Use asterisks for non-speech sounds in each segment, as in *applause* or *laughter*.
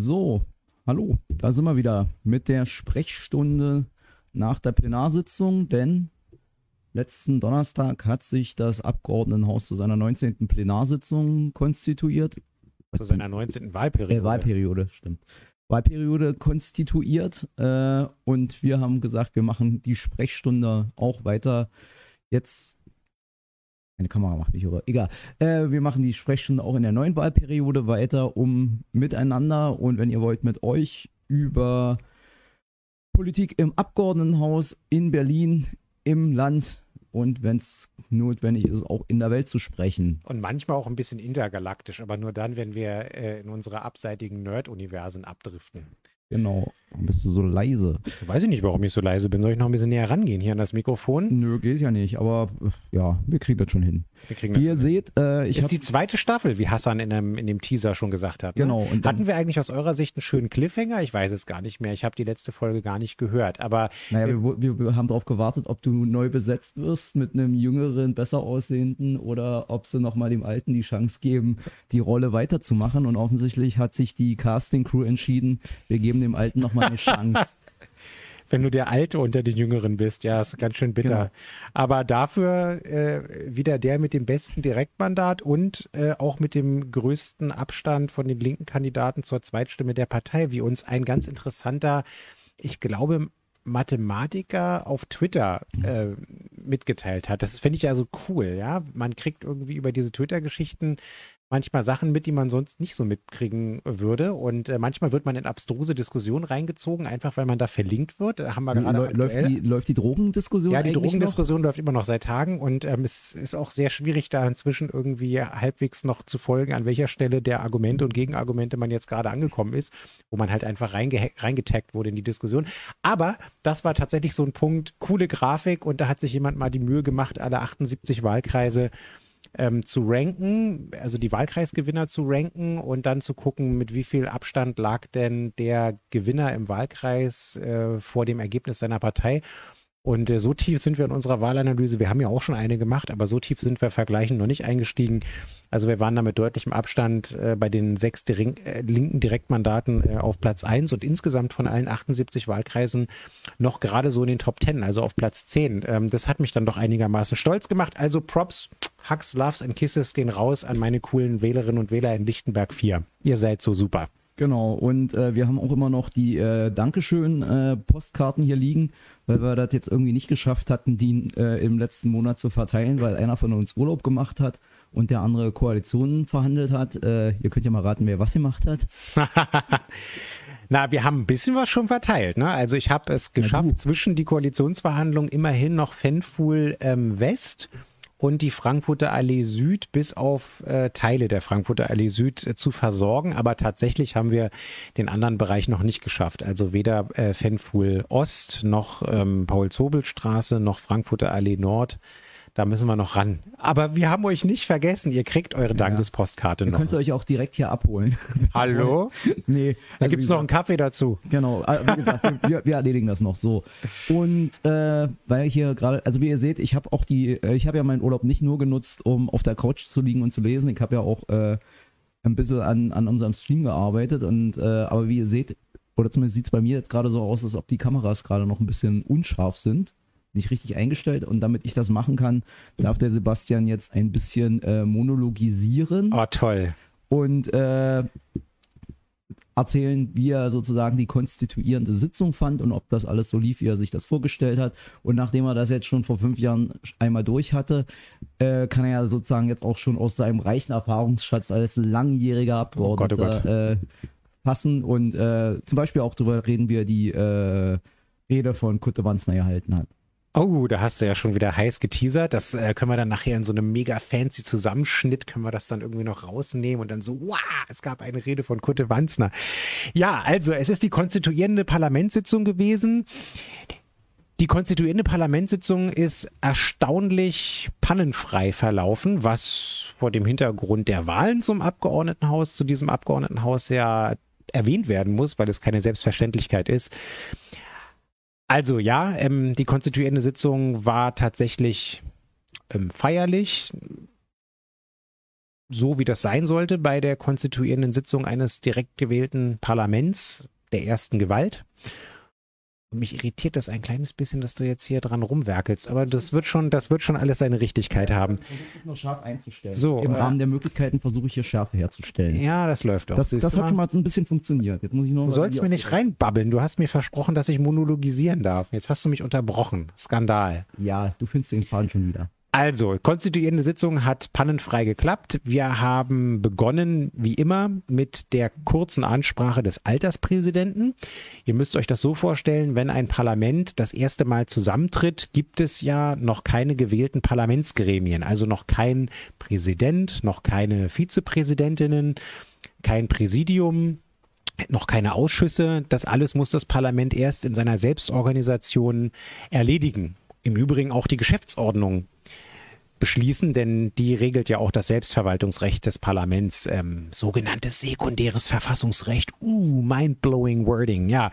So, hallo, da sind wir wieder mit der Sprechstunde nach der Plenarsitzung, denn letzten Donnerstag hat sich das Abgeordnetenhaus zu seiner 19. Plenarsitzung konstituiert. Zu seiner 19. Wahlperiode. Äh, Wahlperiode, stimmt. Wahlperiode konstituiert äh, und wir haben gesagt, wir machen die Sprechstunde auch weiter. Jetzt meine Kamera macht mich über. Egal. Äh, wir machen die Sprechstunde auch in der neuen Wahlperiode weiter, um miteinander und wenn ihr wollt, mit euch über Politik im Abgeordnetenhaus in Berlin, im Land und wenn es notwendig ist, auch in der Welt zu sprechen. Und manchmal auch ein bisschen intergalaktisch, aber nur dann, wenn wir äh, in unsere abseitigen Nerd-Universen abdriften. Genau. Warum bist du so leise? Weiß ich nicht, warum ich so leise bin. Soll ich noch ein bisschen näher rangehen hier an das Mikrofon? Nö, geht ja nicht, aber ja, wir kriegen das schon hin. Wir kriegen das Wie ihr schon. seht, äh, ich ist die zweite Staffel, wie Hassan in dem, in dem Teaser schon gesagt hat. Ne? Genau, und Hatten wir eigentlich aus eurer Sicht einen schönen Cliffhanger? Ich weiß es gar nicht mehr. Ich habe die letzte Folge gar nicht gehört. Aber Naja, wir, wir, wir haben darauf gewartet, ob du neu besetzt wirst mit einem jüngeren, besser aussehenden oder ob sie nochmal dem Alten die Chance geben, die Rolle weiterzumachen. Und offensichtlich hat sich die Casting-Crew entschieden, wir geben dem Alten nochmal eine Chance. *laughs* wenn du der Alte unter den Jüngeren bist, ja, ist ganz schön bitter. Genau. Aber dafür äh, wieder der mit dem besten Direktmandat und äh, auch mit dem größten Abstand von den linken Kandidaten zur Zweitstimme der Partei, wie uns ein ganz interessanter, ich glaube, Mathematiker auf Twitter äh, mitgeteilt hat. Das finde ich ja so cool, ja. Man kriegt irgendwie über diese Twitter-Geschichten manchmal Sachen mit, die man sonst nicht so mitkriegen würde. Und äh, manchmal wird man in abstruse Diskussionen reingezogen, einfach weil man da verlinkt wird. Da haben wir gerade Lä- läuft, die, läuft die Drogendiskussion ja, die noch? Drogendiskussion läuft immer noch seit Tagen und ähm, es ist auch sehr schwierig, da inzwischen irgendwie halbwegs noch zu folgen, an welcher Stelle der Argumente und Gegenargumente man jetzt gerade angekommen ist, wo man halt einfach reinge reingetaggt wurde in die Diskussion. Aber das war tatsächlich so ein Punkt, coole Grafik und da hat sich jemand mal die Mühe gemacht, alle 78 Wahlkreise ähm, zu ranken, also die Wahlkreisgewinner zu ranken und dann zu gucken, mit wie viel Abstand lag denn der Gewinner im Wahlkreis äh, vor dem Ergebnis seiner Partei. Und äh, so tief sind wir in unserer Wahlanalyse. Wir haben ja auch schon eine gemacht, aber so tief sind wir vergleichend noch nicht eingestiegen. Also wir waren da mit deutlichem Abstand äh, bei den sechs Direk äh, linken Direktmandaten äh, auf Platz 1 und insgesamt von allen 78 Wahlkreisen noch gerade so in den Top 10, also auf Platz 10. Ähm, das hat mich dann doch einigermaßen stolz gemacht. Also Props, Hugs, Loves and Kisses gehen raus an meine coolen Wählerinnen und Wähler in Lichtenberg 4. Ihr seid so super. Genau, und äh, wir haben auch immer noch die äh, Dankeschön-Postkarten hier liegen, weil wir das jetzt irgendwie nicht geschafft hatten, die äh, im letzten Monat zu verteilen, weil einer von uns Urlaub gemacht hat und der andere Koalitionen verhandelt hat. Äh, ihr könnt ja mal raten, wer was gemacht hat. *laughs* Na, wir haben ein bisschen was schon verteilt. Ne? Also ich habe es geschafft, zwischen die Koalitionsverhandlungen immerhin noch Fenfuhl ähm, West und die Frankfurter Allee Süd bis auf äh, Teile der Frankfurter Allee Süd äh, zu versorgen. Aber tatsächlich haben wir den anderen Bereich noch nicht geschafft. Also weder äh, Fenfuhl Ost noch ähm, Paul-Zobel-Straße noch Frankfurter Allee Nord. Da müssen wir noch ran. Aber wir haben euch nicht vergessen. Ihr kriegt eure Dankespostkarte Ihr noch. könnt ihr euch auch direkt hier abholen. *laughs* Hallo? *laughs* nee, Da also gibt's wie noch einen Kaffee dazu. Genau, äh, wie gesagt, wir, wir erledigen das noch so. Und äh, weil hier gerade, also wie ihr seht, ich habe auch die, äh, ich habe ja meinen Urlaub nicht nur genutzt, um auf der Couch zu liegen und zu lesen. Ich habe ja auch äh, ein bisschen an, an unserem Stream gearbeitet. Und äh, aber wie ihr seht, oder zumindest sieht es bei mir jetzt gerade so aus, als ob die Kameras gerade noch ein bisschen unscharf sind. Nicht richtig eingestellt. Und damit ich das machen kann, darf der Sebastian jetzt ein bisschen äh, monologisieren Oh, toll. und äh, erzählen, wie er sozusagen die konstituierende Sitzung fand und ob das alles so lief, wie er sich das vorgestellt hat. Und nachdem er das jetzt schon vor fünf Jahren einmal durch hatte, äh, kann er ja sozusagen jetzt auch schon aus seinem reichen Erfahrungsschatz als langjähriger Oh Gott, oh Abgeordneter Äh, fassen und äh, zum Beispiel auch darüber reden, wie er die äh, Rede von Kutte Wanzner erhalten hat. Oh, da hast du ja schon wieder heiß geteasert. Das äh, können wir dann nachher in so einem mega fancy Zusammenschnitt, können wir das dann irgendwie noch rausnehmen und dann so, wow, es gab eine Rede von Kutte Wanzner. Ja, also es ist die konstituierende Parlamentssitzung gewesen. Die konstituierende Parlamentssitzung ist erstaunlich pannenfrei verlaufen, was vor dem Hintergrund der Wahlen zum Abgeordnetenhaus, zu diesem Abgeordnetenhaus ja erwähnt werden muss, weil es keine Selbstverständlichkeit ist. Also ja, ähm, die konstituierende Sitzung war tatsächlich ähm, feierlich. so, wie das sein sollte bei der konstituierenden Sitzung eines direkt gewählten Parlaments der ersten Gewalt. Und mich irritiert das ein kleines bisschen, dass du jetzt hier dran rumwerkelst. Aber das wird schon, das wird schon alles seine Richtigkeit haben. Nur scharf einzustellen. So, Im äh, Rahmen der Möglichkeiten versuche ich hier Schärfe herzustellen. Ja, das läuft doch. das das hat schon mal so ein bisschen funktioniert. Jetzt muss ich noch Du sollst mir nicht reinbabbeln. Du hast mir versprochen, dass ich monologisieren darf. Jetzt hast du mich unterbrochen. Skandal. Ja, du findest den Faden schon wieder. Also, konstituierende Sitzung hat pannenfrei geklappt. Wir haben begonnen, wie immer, mit der kurzen Ansprache des Alterspräsidenten. Ihr müsst euch das so vorstellen, wenn ein Parlament das erste Mal zusammentritt, gibt es ja noch keine gewählten Parlamentsgremien, also noch kein Präsident, noch keine Vizepräsidentinnen, kein Präsidium, noch keine Ausschüsse. Das alles muss das Parlament erst in seiner Selbstorganisation erledigen. Im Übrigen auch die Geschäftsordnung beschließen, denn die regelt ja auch das Selbstverwaltungsrecht des Parlaments, ähm, sogenanntes sekundäres Verfassungsrecht. Uh, mind-blowing wording, ja.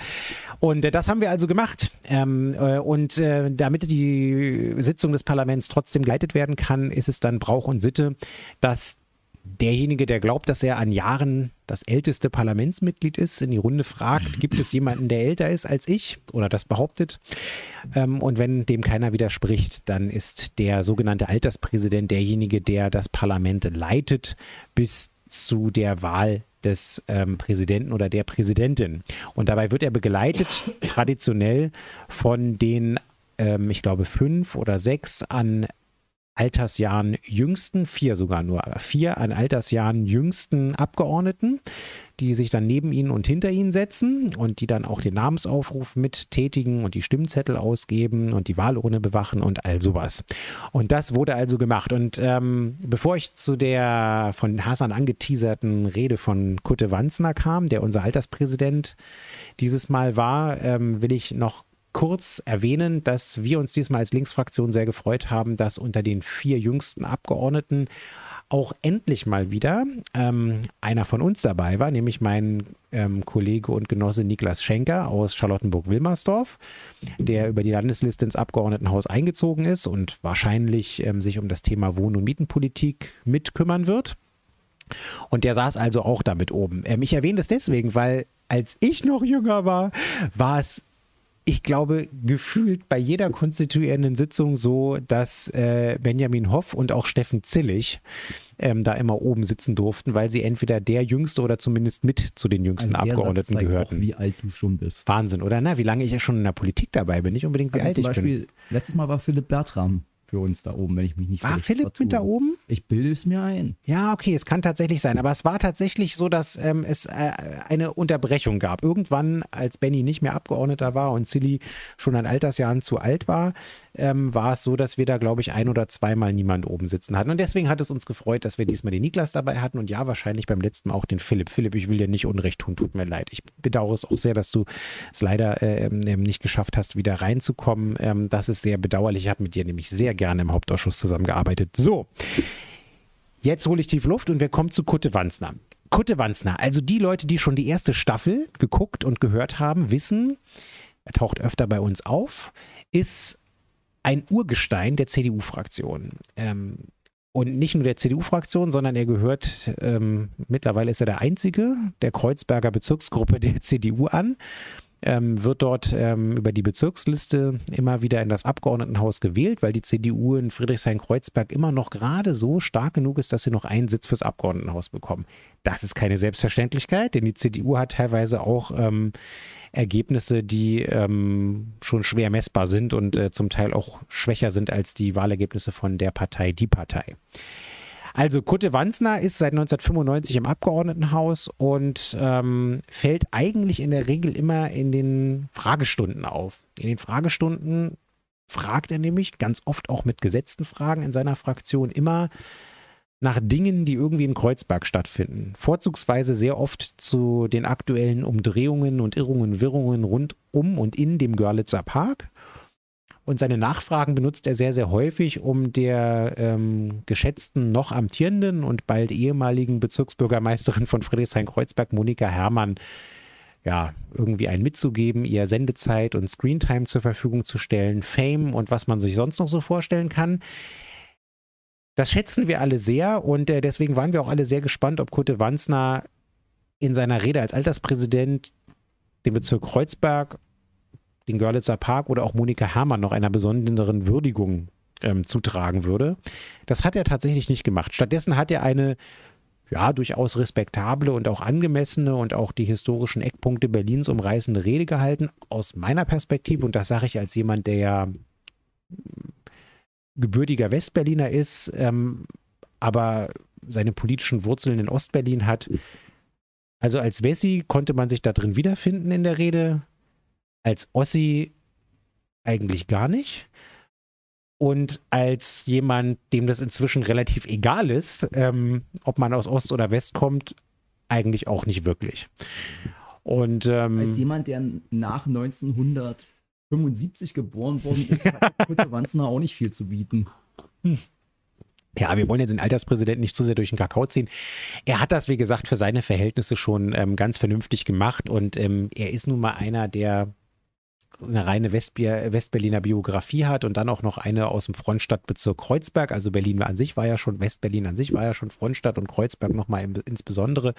Und äh, das haben wir also gemacht. Ähm, äh, und äh, damit die Sitzung des Parlaments trotzdem geleitet werden kann, ist es dann Brauch und Sitte, dass derjenige, der glaubt, dass er an Jahren das älteste Parlamentsmitglied ist, in die Runde fragt, *laughs* gibt es jemanden, der älter ist als ich oder das behauptet? Ähm, und wenn dem keiner widerspricht, dann ist der sogenannte Alterspräsident derjenige, der das Parlament leitet bis zu der Wahl des ähm, Präsidenten oder der Präsidentin. Und dabei wird er begleitet *laughs* traditionell von den, ähm, ich glaube, fünf oder sechs an Altersjahren jüngsten, vier sogar nur, vier an Altersjahren jüngsten Abgeordneten, die sich dann neben ihnen und hinter ihnen setzen und die dann auch den Namensaufruf mittätigen und die Stimmzettel ausgeben und die Wahlurne bewachen und all sowas. Und das wurde also gemacht. Und ähm, bevor ich zu der von Hassan angeteaserten Rede von Kutte Wanzner kam, der unser Alterspräsident dieses Mal war, ähm, will ich noch kurz erwähnen, dass wir uns diesmal als Linksfraktion sehr gefreut haben, dass unter den vier jüngsten Abgeordneten auch endlich mal wieder ähm, einer von uns dabei war, nämlich mein ähm, Kollege und Genosse Niklas Schenker aus Charlottenburg-Wilmersdorf, der über die Landesliste ins Abgeordnetenhaus eingezogen ist und wahrscheinlich ähm, sich um das Thema Wohn- und Mietenpolitik mitkümmern wird. Und der saß also auch damit oben. Ähm, ich erwähne das deswegen, weil als ich noch jünger war, war es ich glaube, gefühlt bei jeder konstituierenden Sitzung so, dass äh, Benjamin Hoff und auch Steffen Zillig ähm, da immer oben sitzen durften, weil sie entweder der Jüngste oder zumindest mit zu den jüngsten Also Satz Abgeordneten zeigt gehörten. Auch, wie alt du schon bist. Wahnsinn, oder? Na, wie lange ich ja schon in der Politik dabei bin, nicht unbedingt wie Also alt zum ich bin. Beispiel, letztes Mal war Philipp Bertram für uns da oben, wenn ich mich nicht War Philipp vertue. mit da oben? Ich bilde es mir ein. Ja, okay, es kann tatsächlich sein. Aber es war tatsächlich so, dass ähm, es äh, eine Unterbrechung gab. Irgendwann, als Benny nicht mehr Abgeordneter war und Silly schon an Altersjahren zu alt war, ähm, war es so, dass wir da, glaube ich, ein oder zweimal niemand oben sitzen hatten. Und deswegen hat es uns gefreut, dass wir diesmal den Niklas dabei hatten und ja, wahrscheinlich beim letzten Mal auch den Philipp. Philipp, ich will dir nicht Unrecht tun, tut mir leid. Ich bedauere es auch sehr, dass du es leider äh, ähm, nicht geschafft hast, wieder reinzukommen. Ähm, das ist sehr bedauerlich. Ich habe mit dir nämlich sehr gerne im Hauptausschuss zusammengearbeitet. So, Jetzt hole ich tief Luft und wir kommen zu Kutte Wanzner. Kutte Wanzner, also die Leute, die schon die erste Staffel geguckt und gehört haben, wissen, er taucht öfter bei uns auf, ist ein Urgestein der CDU-Fraktion. Ähm, und nicht nur der CDU-Fraktion, sondern er gehört, ähm, mittlerweile ist er der Einzige der Kreuzberger Bezirksgruppe der CDU an ähm, wird dort ähm, über die Bezirksliste immer wieder in das Abgeordnetenhaus gewählt, weil die CDU in Friedrichshain-Kreuzberg immer noch gerade so stark genug ist, dass sie noch einen Sitz fürs Abgeordnetenhaus bekommen. Das ist keine Selbstverständlichkeit, denn die CDU hat teilweise auch ähm, Ergebnisse, die ähm, schon schwer messbar sind und äh, zum Teil auch schwächer sind als die Wahlergebnisse von der Partei Die Partei. Also Kutte Wanzner ist seit 1995 im Abgeordnetenhaus und ähm, fällt eigentlich in der Regel immer in den Fragestunden auf. In den Fragestunden fragt er nämlich ganz oft auch mit gesetzten Fragen in seiner Fraktion immer nach Dingen, die irgendwie in Kreuzberg stattfinden. Vorzugsweise sehr oft zu den aktuellen Umdrehungen und Irrungen, Wirrungen rund um und in dem Görlitzer Park. Und seine Nachfragen benutzt er sehr, sehr häufig, um der ähm, geschätzten, noch amtierenden und bald ehemaligen Bezirksbürgermeisterin von Friedrichshain-Kreuzberg, Monika Herrmann, ja, irgendwie einen mitzugeben, ihr Sendezeit und Screentime zur Verfügung zu stellen, Fame und was man sich sonst noch so vorstellen kann. Das schätzen wir alle sehr und äh, deswegen waren wir auch alle sehr gespannt, ob Kutte Wanzner in seiner Rede als Alterspräsident den Bezirk Kreuzberg, den Görlitzer Park oder auch Monika Herrmann noch einer besonderen Würdigung ähm, zutragen würde. Das hat er tatsächlich nicht gemacht. Stattdessen hat er eine ja, durchaus respektable und auch angemessene und auch die historischen Eckpunkte Berlins umreißende Rede gehalten. Aus meiner Perspektive, und das sage ich als jemand, der ja gebürtiger Westberliner ist, ähm, aber seine politischen Wurzeln in Ostberlin hat. Also als Wessi konnte man sich da drin wiederfinden in der Rede. Als Ossi eigentlich gar nicht. Und als jemand, dem das inzwischen relativ egal ist, ähm, ob man aus Ost oder West kommt, eigentlich auch nicht wirklich. Und ähm, als jemand, der nach 1975 geboren worden *laughs* ist, hat Kutte Wanzner auch nicht viel zu bieten. Hm. Ja, wir wollen jetzt den Alterspräsidenten nicht zu sehr durch den Kakao ziehen. Er hat das, wie gesagt, für seine Verhältnisse schon ähm, ganz vernünftig gemacht und ähm, er ist nun mal einer, der eine reine Westbier, Westberliner Biografie hat und dann auch noch eine aus dem Frontstadtbezirk Kreuzberg. Also Berlin an sich war ja schon, Westberlin an sich war ja schon Frontstadt und Kreuzberg nochmal insbesondere.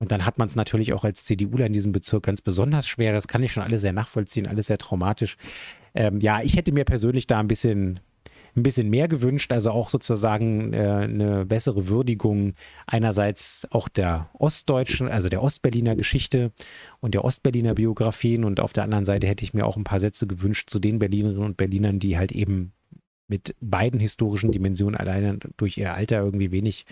Und dann hat man es natürlich auch als CDUler in diesem Bezirk ganz besonders schwer. Das kann ich schon alles sehr nachvollziehen, alles sehr traumatisch. Ähm, ja, ich hätte mir persönlich da ein bisschen ein bisschen mehr gewünscht, also auch sozusagen äh, eine bessere Würdigung einerseits auch der ostdeutschen, also der Ostberliner Geschichte und der Ostberliner Biografien und auf der anderen Seite hätte ich mir auch ein paar Sätze gewünscht zu den Berlinerinnen und Berlinern, die halt eben mit beiden historischen Dimensionen alleine durch ihr Alter irgendwie wenig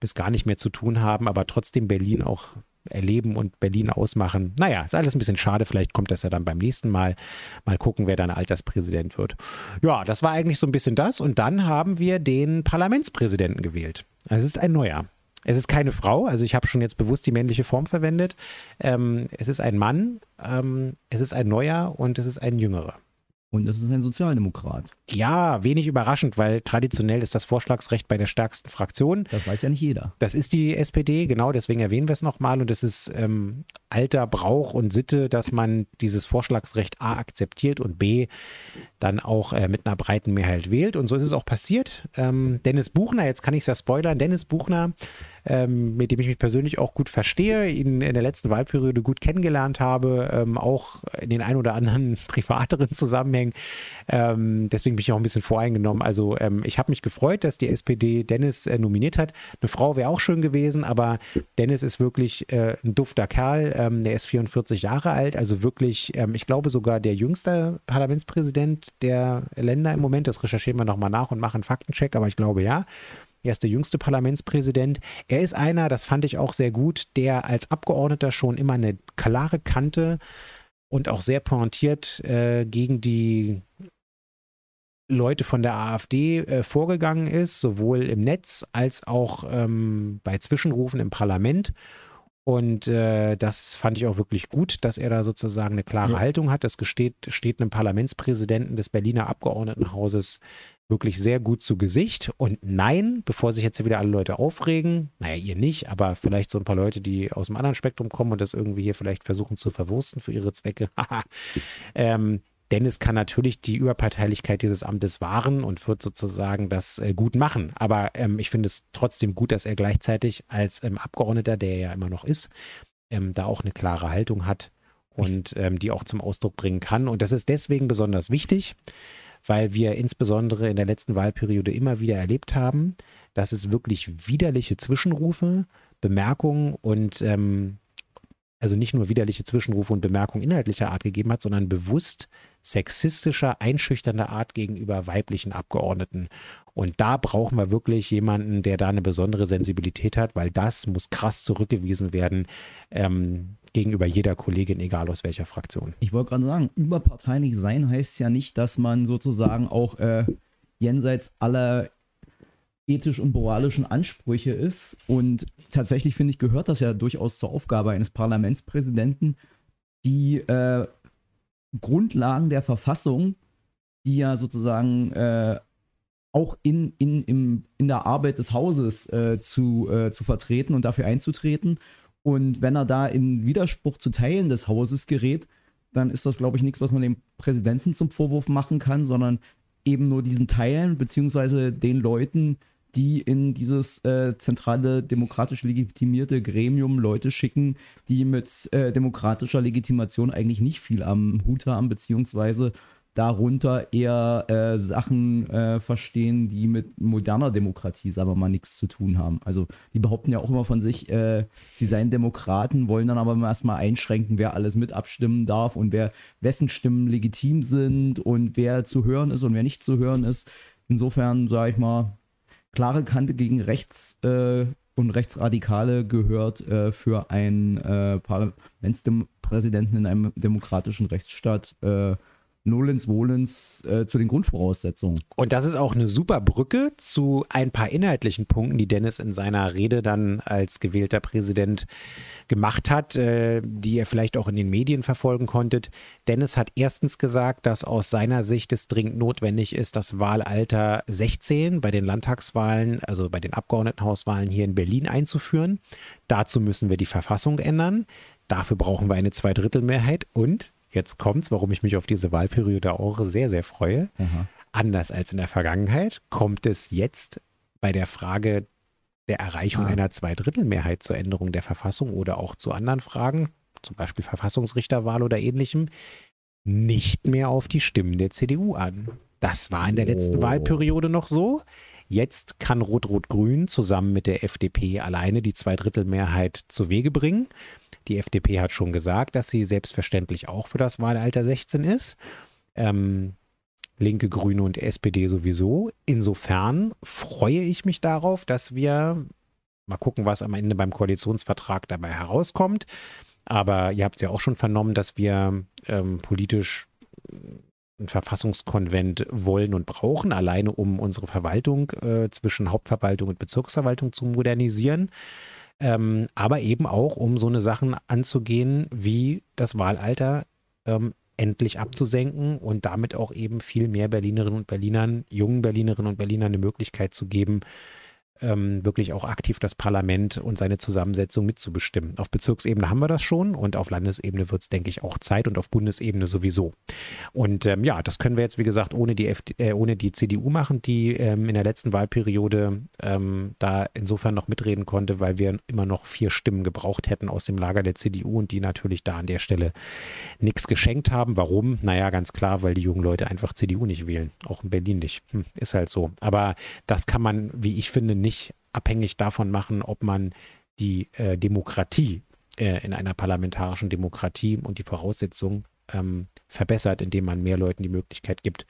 bis gar nicht mehr zu tun haben, aber trotzdem Berlin auch erleben und Berlin ausmachen. Naja, ist alles ein bisschen schade. Vielleicht kommt das ja dann beim nächsten Mal. Mal gucken, wer dann Alterspräsident wird. Ja, das war eigentlich so ein bisschen das. Und dann haben wir den Parlamentspräsidenten gewählt. Es ist ein neuer. Es ist keine Frau, also ich habe schon jetzt bewusst die männliche Form verwendet. Ähm, es ist ein Mann, ähm, es ist ein neuer und es ist ein jüngerer. Und es ist ein Sozialdemokrat. Ja, wenig überraschend, weil traditionell ist das Vorschlagsrecht bei der stärksten Fraktion. Das weiß ja nicht jeder. Das ist die SPD, genau, deswegen erwähnen wir es nochmal. Und es ist ähm, alter Brauch und Sitte, dass man dieses Vorschlagsrecht A akzeptiert und B dann auch äh, mit einer breiten Mehrheit wählt. Und so ist es auch passiert. Ähm, Dennis Buchner, jetzt kann ich es ja spoilern, Dennis Buchner ähm, mit dem ich mich persönlich auch gut verstehe, ihn in der letzten Wahlperiode gut kennengelernt habe, ähm, auch in den ein oder anderen *laughs* privateren Zusammenhängen. Ähm, deswegen bin ich auch ein bisschen voreingenommen. Also ähm, ich habe mich gefreut, dass die SPD Dennis äh, nominiert hat. Eine Frau wäre auch schön gewesen, aber Dennis ist wirklich äh, ein dufter Kerl. Ähm, der ist 44 Jahre alt, also wirklich, ähm, ich glaube sogar der jüngste Parlamentspräsident der Länder im Moment. Das recherchieren wir nochmal nach und machen Faktencheck, aber ich glaube ja. Er ist der jüngste Parlamentspräsident. Er ist einer, das fand ich auch sehr gut, der als Abgeordneter schon immer eine klare Kante und auch sehr pointiert äh, gegen die Leute von der AfD äh, vorgegangen ist, sowohl im Netz als auch ähm, bei Zwischenrufen im Parlament. Und äh, das fand ich auch wirklich gut, dass er da sozusagen eine klare ja. Haltung hat. Das steht, steht einem Parlamentspräsidenten des Berliner Abgeordnetenhauses wirklich sehr gut zu Gesicht. Und nein, bevor sich jetzt wieder alle Leute aufregen, naja, ihr nicht, aber vielleicht so ein paar Leute, die aus dem anderen Spektrum kommen und das irgendwie hier vielleicht versuchen zu verwursten für ihre Zwecke. *laughs* ähm, Dennis kann natürlich die Überparteilichkeit dieses Amtes wahren und wird sozusagen das äh, gut machen. Aber ähm, ich finde es trotzdem gut, dass er gleichzeitig als ähm, Abgeordneter, der er ja immer noch ist, ähm, da auch eine klare Haltung hat und ähm, die auch zum Ausdruck bringen kann. Und das ist deswegen besonders wichtig, weil wir insbesondere in der letzten Wahlperiode immer wieder erlebt haben, dass es wirklich widerliche Zwischenrufe, Bemerkungen und ähm, also nicht nur widerliche Zwischenrufe und Bemerkungen inhaltlicher Art gegeben hat, sondern bewusst sexistischer, einschüchternder Art gegenüber weiblichen Abgeordneten. Und da brauchen wir wirklich jemanden, der da eine besondere Sensibilität hat, weil das muss krass zurückgewiesen werden ähm, gegenüber jeder Kollegin, egal aus welcher Fraktion. Ich wollte gerade sagen, überparteilich sein heißt ja nicht, dass man sozusagen auch äh, jenseits aller ethisch und moralischen Ansprüche ist. Und tatsächlich finde ich, gehört das ja durchaus zur Aufgabe eines Parlamentspräsidenten, die äh, Grundlagen der Verfassung, die ja sozusagen äh, auch in, in, im, in der Arbeit des Hauses äh, zu, äh, zu vertreten und dafür einzutreten. Und wenn er da in Widerspruch zu Teilen des Hauses gerät, dann ist das, glaube ich, nichts, was man dem Präsidenten zum Vorwurf machen kann, sondern eben nur diesen Teilen, beziehungsweise den Leuten, die in dieses äh, zentrale demokratisch legitimierte Gremium Leute schicken, die mit äh, demokratischer Legitimation eigentlich nicht viel am Hut haben, beziehungsweise darunter eher äh, Sachen äh, verstehen, die mit moderner Demokratie, sagen wir mal, nichts zu tun haben. Also die behaupten ja auch immer von sich, äh, sie seien Demokraten, wollen dann aber erstmal einschränken, wer alles mit abstimmen darf und wer wessen Stimmen legitim sind und wer zu hören ist und wer nicht zu hören ist. Insofern, sage ich mal, klare Kante gegen rechts äh, und Rechtsradikale gehört äh, für einen äh, Parlamentspräsidenten in einem demokratischen Rechtsstaat Nolens Wohlens äh, zu den Grundvoraussetzungen. Und das ist auch eine super Brücke zu ein paar inhaltlichen Punkten, die Dennis in seiner Rede dann als gewählter Präsident gemacht hat, äh, die ihr vielleicht auch in den Medien verfolgen konntet. Dennis hat erstens gesagt, dass aus seiner Sicht es dringend notwendig ist, das Wahlalter 16 bei den Landtagswahlen, also bei den Abgeordnetenhauswahlen hier in Berlin einzuführen. Dazu müssen wir die Verfassung ändern. Dafür brauchen wir eine Zweidrittelmehrheit und Jetzt kommt's, warum ich mich auf diese Wahlperiode auch sehr, sehr freue. Aha. Anders als in der Vergangenheit kommt es jetzt bei der Frage der Erreichung ah. einer Zweidrittelmehrheit zur Änderung der Verfassung oder auch zu anderen Fragen, zum Beispiel Verfassungsrichterwahl oder ähnlichem, nicht mehr auf die Stimmen der CDU an. Das war in der letzten oh. Wahlperiode noch so. Jetzt kann Rot-Rot-Grün zusammen mit der FDP alleine die Zweidrittelmehrheit zu Wege bringen. Die FDP hat schon gesagt, dass sie selbstverständlich auch für das Wahlalter 16 ist. Ähm, Linke, Grüne und SPD sowieso. Insofern freue ich mich darauf, dass wir mal gucken, was am Ende beim Koalitionsvertrag dabei herauskommt. Aber ihr habt es ja auch schon vernommen, dass wir ähm, politisch ein Verfassungskonvent wollen und brauchen, alleine um unsere Verwaltung äh, zwischen Hauptverwaltung und Bezirksverwaltung zu modernisieren. Ähm, aber eben auch, um so eine Sachen anzugehen, wie das Wahlalter ähm, endlich abzusenken und damit auch eben viel mehr Berlinerinnen und Berlinern, jungen Berlinerinnen und Berlinern eine Möglichkeit zu geben, ähm, wirklich auch aktiv das Parlament und seine Zusammensetzung mitzubestimmen. Auf Bezirksebene haben wir das schon und auf Landesebene wird es, denke ich, auch Zeit und auf Bundesebene sowieso. Und ähm, ja, das können wir jetzt, wie gesagt, ohne die, FD, äh, ohne die CDU machen, die ähm, in der letzten Wahlperiode ähm, da insofern noch mitreden konnte, weil wir immer noch vier Stimmen gebraucht hätten aus dem Lager der CDU und die natürlich da an der Stelle nichts geschenkt haben. Warum? Naja, ganz klar, weil die jungen Leute einfach CDU nicht wählen. Auch in Berlin nicht. Hm, ist halt so. Aber das kann man, wie ich finde, nicht nicht abhängig davon machen, ob man die äh, Demokratie äh, in einer parlamentarischen Demokratie und die Voraussetzungen ähm, verbessert, indem man mehr Leuten die Möglichkeit gibt,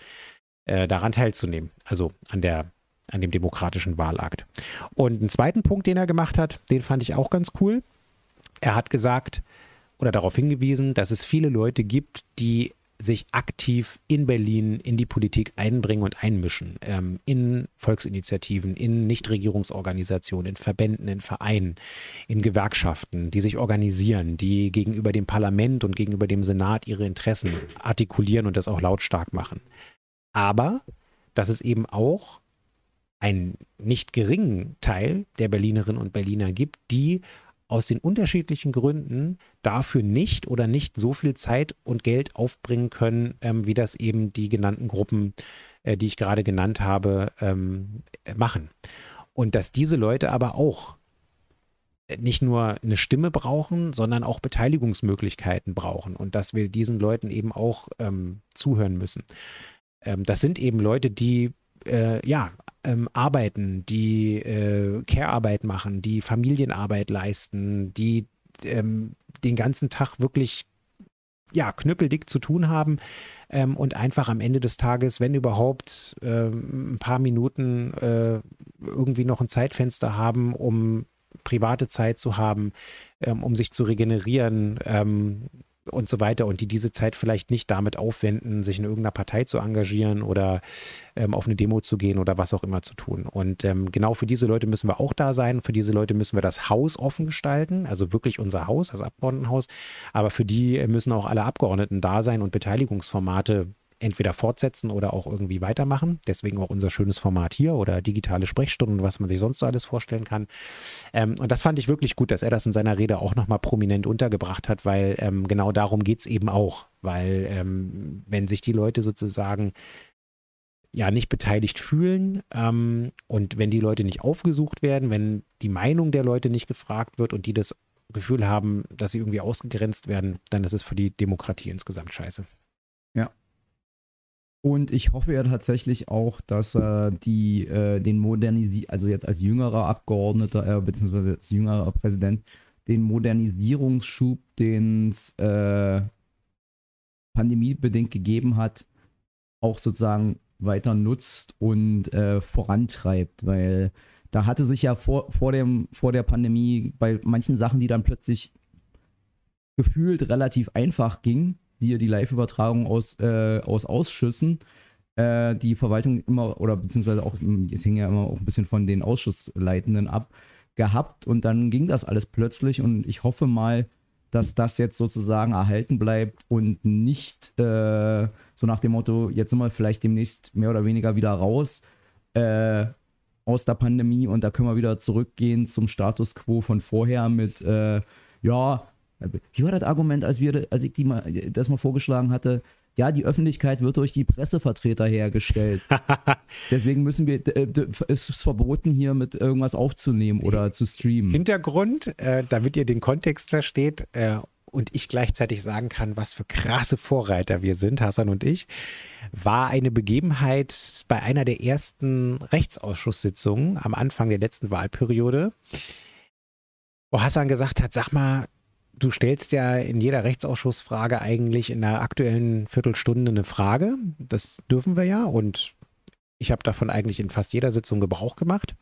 äh, daran teilzunehmen. Also an der an dem demokratischen Wahlakt. Und einen zweiten Punkt, den er gemacht hat, den fand ich auch ganz cool. Er hat gesagt oder darauf hingewiesen, dass es viele Leute gibt, die sich aktiv in Berlin in die Politik einbringen und einmischen, ähm, in Volksinitiativen, in Nichtregierungsorganisationen, in Verbänden, in Vereinen, in Gewerkschaften, die sich organisieren, die gegenüber dem Parlament und gegenüber dem Senat ihre Interessen artikulieren und das auch lautstark machen. Aber dass es eben auch einen nicht geringen Teil der Berlinerinnen und Berliner gibt, die aus den unterschiedlichen Gründen dafür nicht oder nicht so viel Zeit und Geld aufbringen können, ähm, wie das eben die genannten Gruppen, äh, die ich gerade genannt habe, ähm, machen. Und dass diese Leute aber auch nicht nur eine Stimme brauchen, sondern auch Beteiligungsmöglichkeiten brauchen und dass wir diesen Leuten eben auch ähm, zuhören müssen. Ähm, das sind eben Leute, die äh, ja ähm, arbeiten, die äh, Care-Arbeit machen, die Familienarbeit leisten, die ähm, den ganzen Tag wirklich ja, knüppeldick zu tun haben ähm, und einfach am Ende des Tages, wenn überhaupt, äh, ein paar Minuten äh, irgendwie noch ein Zeitfenster haben, um private Zeit zu haben, ähm, um sich zu regenerieren, ähm, und so weiter und die diese Zeit vielleicht nicht damit aufwenden, sich in irgendeiner Partei zu engagieren oder ähm, auf eine Demo zu gehen oder was auch immer zu tun. Und ähm, genau für diese Leute müssen wir auch da sein. Für diese Leute müssen wir das Haus offen gestalten, also wirklich unser Haus, das Abgeordnetenhaus. Aber für die müssen auch alle Abgeordneten da sein und Beteiligungsformate entweder fortsetzen oder auch irgendwie weitermachen. Deswegen auch unser schönes Format hier oder digitale Sprechstunden, was man sich sonst so alles vorstellen kann. Ähm, und das fand ich wirklich gut, dass er das in seiner Rede auch nochmal prominent untergebracht hat, weil ähm, genau darum geht es eben auch. Weil ähm, wenn sich die Leute sozusagen ja nicht beteiligt fühlen. Ähm, und wenn die Leute nicht aufgesucht werden, wenn die Meinung der Leute nicht gefragt wird und die das Gefühl haben, dass sie irgendwie ausgegrenzt werden, dann ist es für die Demokratie insgesamt scheiße. Ja. Und ich hoffe ja tatsächlich auch, dass er die, äh, den Modernisi also jetzt als jüngerer Abgeordneter, äh, beziehungsweise als jüngerer Präsident, den Modernisierungsschub, den es äh, pandemiebedingt gegeben hat, auch sozusagen weiter nutzt und äh, vorantreibt, weil da hatte sich ja vor, vor, dem, vor der Pandemie bei manchen Sachen, die dann plötzlich gefühlt relativ einfach ging, hier die Live-Übertragung aus, äh, aus Ausschüssen, äh, die Verwaltung immer, oder beziehungsweise auch, es hing ja immer auch ein bisschen von den Ausschussleitenden ab, gehabt. Und dann ging das alles plötzlich und ich hoffe mal, dass das jetzt sozusagen erhalten bleibt und nicht äh, so nach dem Motto, jetzt sind wir vielleicht demnächst mehr oder weniger wieder raus äh, aus der Pandemie und da können wir wieder zurückgehen zum Status quo von vorher mit, äh, ja, wie war das Argument, als, wir, als ich die mal, das mal vorgeschlagen hatte? Ja, die Öffentlichkeit wird durch die Pressevertreter hergestellt. *laughs* Deswegen müssen wir, es ist verboten, hier mit irgendwas aufzunehmen oder zu streamen. Hintergrund, äh, damit ihr den Kontext versteht äh, und ich gleichzeitig sagen kann, was für krasse Vorreiter wir sind, Hassan und ich, war eine Begebenheit bei einer der ersten Rechtsausschusssitzungen am Anfang der letzten Wahlperiode, wo Hassan gesagt hat, sag mal, du stellst ja in jeder Rechtsausschussfrage eigentlich in der aktuellen Viertelstunde eine Frage. Das dürfen wir ja und ich habe davon eigentlich in fast jeder Sitzung Gebrauch gemacht.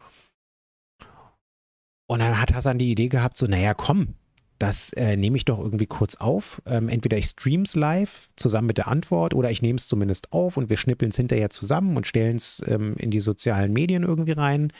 Und dann hat Hassan die Idee gehabt, so, naja, komm, das äh, nehme ich doch irgendwie kurz auf. Ähm, entweder ich streams live zusammen mit der Antwort oder ich nehme es zumindest auf und wir schnippeln es hinterher zusammen und stellen es ähm, in die sozialen Medien irgendwie rein.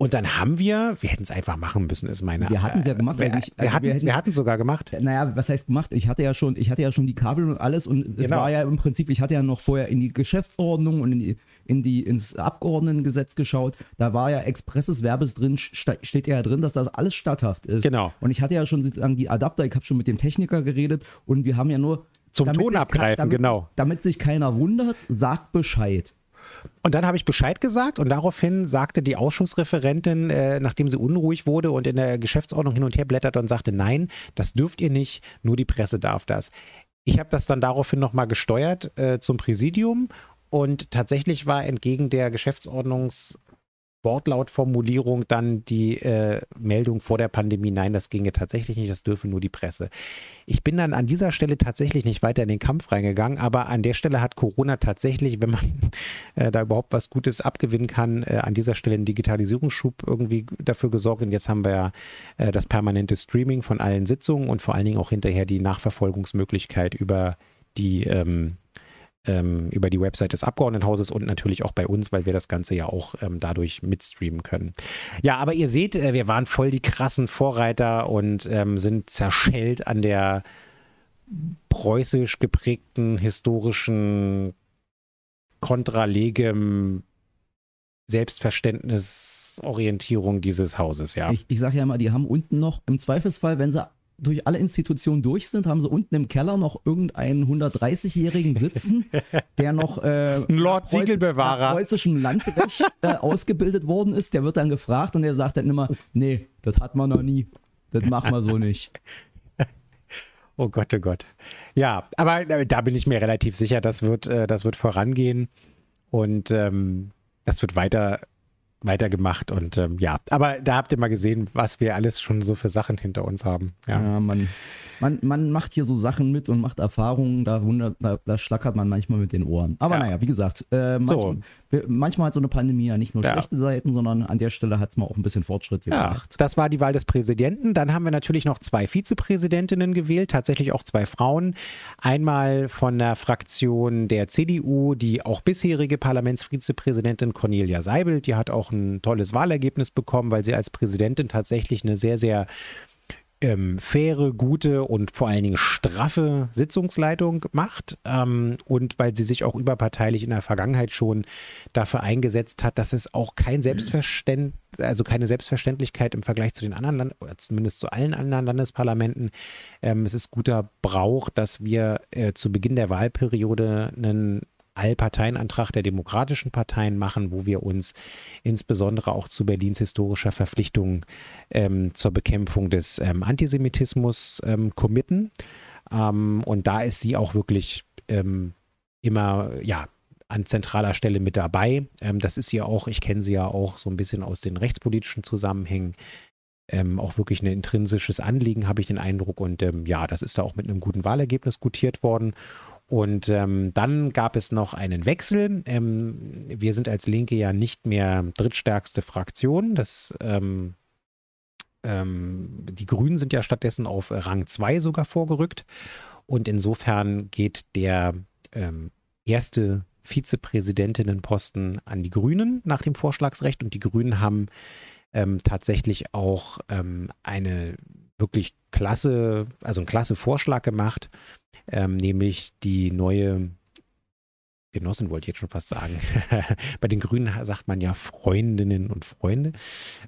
Und dann haben wir, wir hätten es einfach machen müssen, ist meine. Wir hatten es ja gemacht. Wir, ich, wir hatten es sogar gemacht. Naja, was heißt gemacht? Ich hatte ja schon, ich hatte ja schon die Kabel und alles und es genau. war ja im Prinzip, ich hatte ja noch vorher in die Geschäftsordnung und in die, in die, ins Abgeordnetengesetz geschaut. Da war ja expresses Werbes drin, steht ja drin, dass das alles statthaft ist. Genau. Und ich hatte ja schon sozusagen die Adapter, ich habe schon mit dem Techniker geredet und wir haben ja nur. Zum Ton abgreifen, damit, genau. Damit sich keiner wundert, sagt Bescheid. Und dann habe ich Bescheid gesagt und daraufhin sagte die Ausschussreferentin, äh, nachdem sie unruhig wurde und in der Geschäftsordnung hin und her blätterte und sagte, nein, das dürft ihr nicht, nur die Presse darf das. Ich habe das dann daraufhin nochmal gesteuert äh, zum Präsidium und tatsächlich war entgegen der Geschäftsordnungs- Wortlautformulierung dann die äh, Meldung vor der Pandemie, nein, das ginge tatsächlich nicht, das dürfe nur die Presse. Ich bin dann an dieser Stelle tatsächlich nicht weiter in den Kampf reingegangen, aber an der Stelle hat Corona tatsächlich, wenn man äh, da überhaupt was Gutes abgewinnen kann, äh, an dieser Stelle einen Digitalisierungsschub irgendwie dafür gesorgt. Und jetzt haben wir ja äh, das permanente Streaming von allen Sitzungen und vor allen Dingen auch hinterher die Nachverfolgungsmöglichkeit über die ähm, ähm, über die Website des Abgeordnetenhauses und natürlich auch bei uns, weil wir das Ganze ja auch ähm, dadurch mitstreamen können. Ja, aber ihr seht, äh, wir waren voll die krassen Vorreiter und ähm, sind zerschellt an der preußisch geprägten historischen kontralegem Selbstverständnisorientierung dieses Hauses, ja. Ich, ich sage ja immer, die haben unten noch im Zweifelsfall, wenn sie durch alle Institutionen durch sind, haben sie unten im Keller noch irgendeinen 130-Jährigen sitzen, der noch äh, Ein Lord Siegelbewahrer preußischem Landrecht äh, ausgebildet worden ist. Der wird dann gefragt und der sagt dann immer, nee, das hat man noch nie. Das machen wir so nicht. Oh Gott, oh Gott. Ja, aber äh, da bin ich mir relativ sicher, das wird, äh, das wird vorangehen und ähm, das wird weiter weitergemacht und ähm, ja, aber da habt ihr mal gesehen, was wir alles schon so für Sachen hinter uns haben. Ja, ja man, man, man macht hier so Sachen mit und macht Erfahrungen, da, wundert, da, da schlackert man manchmal mit den Ohren. Aber ja. naja, wie gesagt, äh, manch, so. manchmal hat so eine Pandemie ja nicht nur ja. schlechte Seiten, sondern an der Stelle hat es mal auch ein bisschen Fortschritt gemacht. Ja, das war die Wahl des Präsidenten. Dann haben wir natürlich noch zwei Vizepräsidentinnen gewählt, tatsächlich auch zwei Frauen. Einmal von der Fraktion der CDU, die auch bisherige Parlamentsvizepräsidentin Cornelia Seibel, die hat auch ein tolles Wahlergebnis bekommen, weil sie als Präsidentin tatsächlich eine sehr, sehr ähm, faire, gute und vor allen Dingen straffe Sitzungsleitung macht ähm, und weil sie sich auch überparteilich in der Vergangenheit schon dafür eingesetzt hat, dass es auch kein Selbstverständnis also keine Selbstverständlichkeit im Vergleich zu den anderen Land oder zumindest zu allen anderen Landesparlamenten. Ähm, es ist guter Brauch, dass wir äh, zu Beginn der Wahlperiode einen Allparteienantrag der demokratischen Parteien machen, wo wir uns insbesondere auch zu Berlins historischer Verpflichtung ähm, zur Bekämpfung des ähm, Antisemitismus ähm, committen. Ähm, und da ist sie auch wirklich ähm, immer, ja, an zentraler Stelle mit dabei. Ähm, das ist ja auch, ich kenne sie ja auch so ein bisschen aus den rechtspolitischen Zusammenhängen. Ähm, auch wirklich ein intrinsisches Anliegen, habe ich den Eindruck. Und ähm, ja, das ist da auch mit einem guten Wahlergebnis gutiert worden. Und ähm, dann gab es noch einen Wechsel. Ähm, wir sind als Linke ja nicht mehr drittstärkste Fraktion. Das, ähm, ähm die Grünen sind ja stattdessen auf Rang 2 sogar vorgerückt. Und insofern geht der ähm, erste Vizepräsidentinnenposten an die Grünen nach dem Vorschlagsrecht. Und die Grünen haben ähm, tatsächlich auch eine wirklich klasse, also einen klasse Vorschlag gemacht ähm, nämlich die neue Genossin wollte ich jetzt schon fast sagen. *laughs* Bei den Grünen sagt man ja Freundinnen und Freunde.